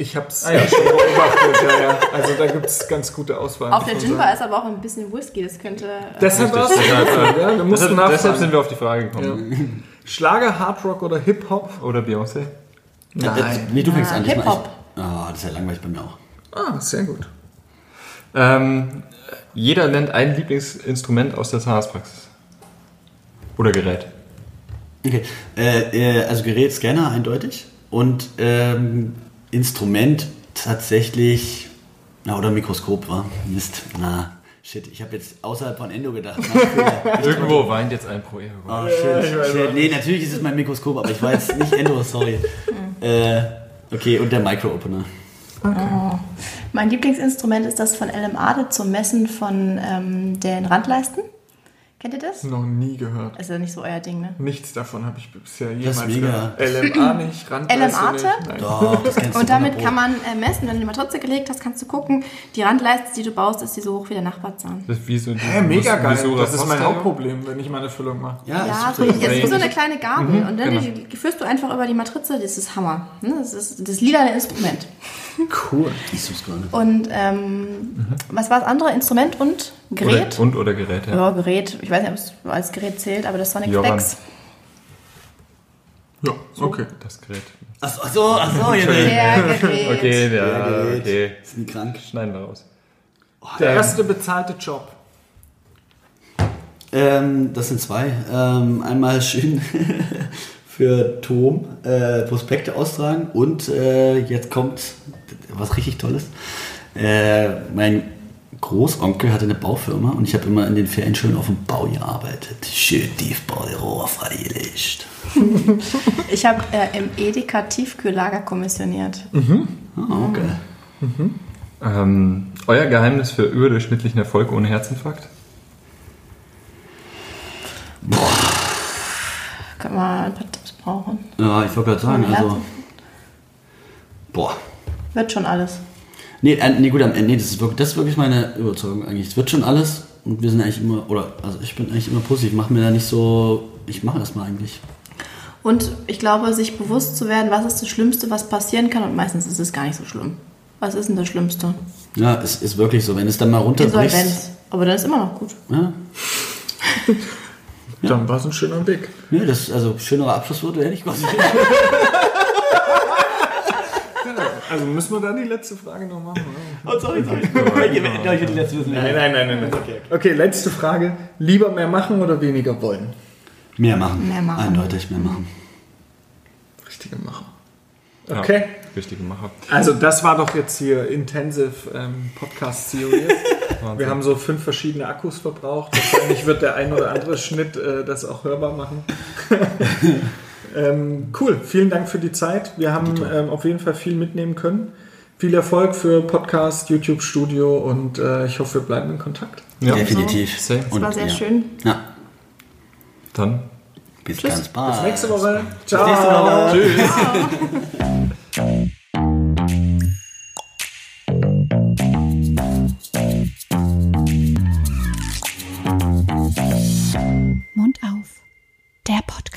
Ich habe es ja schon beobachtet, ja, ja. Also da gibt es ganz gute Auswahl. Auf der Gin-Bar ist aber auch ein bisschen Whisky. Das könnte... Äh, Deshalb Richtig. ja, wir mussten Deshalb, deshalb sind wir auf die Frage gekommen. Schlager, Hardrock oder Hip-Hop? Oder Beyoncé? Äh, nee, du fängst Ah, an. Hip-Hop. Ah, das ist ja langweilig bei mir auch. Ah, sehr gut. Ähm, jeder nennt ein Lieblingsinstrument aus der Zahnarztpraxis. Oder Gerät. Okay. Äh, äh, also Gerät, Scanner eindeutig. Und ähm, Instrument tatsächlich. Na, oder Mikroskop war. Mist. Na, shit. Ich habe jetzt außerhalb von Endo gedacht. Na, Irgendwo weint jetzt ein Pro Ego. Oh, shit, shit. Nee, natürlich ist es mein Mikroskop, aber ich war jetzt nicht Endo, sorry. äh, okay, und der Micro-Opener. Mein Mein Lieblingsinstrument ist das von LM Ade zum Messen von ähm, den Randleisten. Kennt ihr das? Noch nie gehört. Ist ja nicht so euer Ding, ne? Nichts davon habe ich bisher jemals gehört. LMA nicht, Randleiste LMA? nicht. Nein. Doch, das kennst du Und damit 100 kann man äh, messen, wenn du die Matrize gelegt hast, kannst du gucken, die Randleiste, die du baust, ist die so hoch wie der Nachbarzahn. Das ist wie so die Hä, mega geil. Das ist mein. Hauptproblem, wenn ich meine Füllung mache. Ja, Ja, ist so, ist wie so eine kleine Gabel und dann genau. die, die führst du einfach über die Matrize, das ist Hammer. Ne? Das ist das lila Instrument. Cool. ich such's gerade. Und ähm, was war das andere? Instrument und Gerät? Oder, und oder Gerät, ja. ja, Gerät. Ich weiß nicht, ob es als Gerät zählt, aber das Sonic Joran. Flex. Ja, okay. Das Gerät. Ach so, ach so, ach so ja, Gerät. Okay, ja, Gerät. okay. Sind die krank? Schneiden wir raus. Der erste bezahlte Job. Ähm, das sind zwei. Ähm, einmal schön für Tom äh, Prospekte austragen und äh, jetzt kommt was richtig Tolles. Äh, mein Großonkel hatte eine Baufirma und ich habe immer in den Ferien schön auf dem Bau gearbeitet. Schön Tiefbau, die Rohr freigelegt. Ich habe äh, im Edeka Tiefkühllager kommissioniert. Ah, okay. Ähm, euer Geheimnis für überdurchschnittlichen Erfolg ohne Herzinfarkt? Kann man ein paar Tipps brauchen. Ja, ich wollte gerade sagen, also. Boah. Wird schon alles. Nee, äh, nee gut, am Ende, nee, das ist wirklich, das ist wirklich meine Überzeugung eigentlich. Es wird schon alles und wir sind eigentlich immer, oder, also ich bin eigentlich immer positiv, mach mir da nicht so, ich mache das mal eigentlich. Und ich glaube, sich bewusst zu werden, was ist das Schlimmste, was passieren kann. Und meistens ist es gar nicht so schlimm. Was ist denn das Schlimmste? Ja, es ist wirklich so, wenn es dann mal runterbrichst. Insolvenz. Aber dann ist immer noch gut. Ja, Dann war es ein schöner Weg. nee, das, also schönerer Abschlussworte hätte ich quasi. Also müssen wir da die letzte Frage noch machen? Oder? oh, sorry, sorry. ich die letzte wissen. Nein, nein, nein, nein. nein. Okay, letzte Frage. Lieber mehr machen oder weniger wollen? Mehr machen. Mehr machen. Eindeutig mehr machen. Richtige Macher. Okay. Ja, richtige Macher. Also das war doch jetzt hier Intensive ähm, Podcast Series. Wir haben so fünf verschiedene Akkus verbraucht. Wahrscheinlich wird der ein oder andere Schnitt äh, das auch hörbar machen. ähm, cool, vielen Dank für die Zeit. Wir haben ähm, auf jeden Fall viel mitnehmen können. Viel Erfolg für Podcast, YouTube Studio und äh, ich hoffe, wir bleiben in Kontakt. Ja. Definitiv. Same. Das war sehr ja. schön. Ja, Dann bis Tschüss. ganz bald. Bis nächste Woche. Ciao. Bis nächste Woche. Tschüss. der Podcast.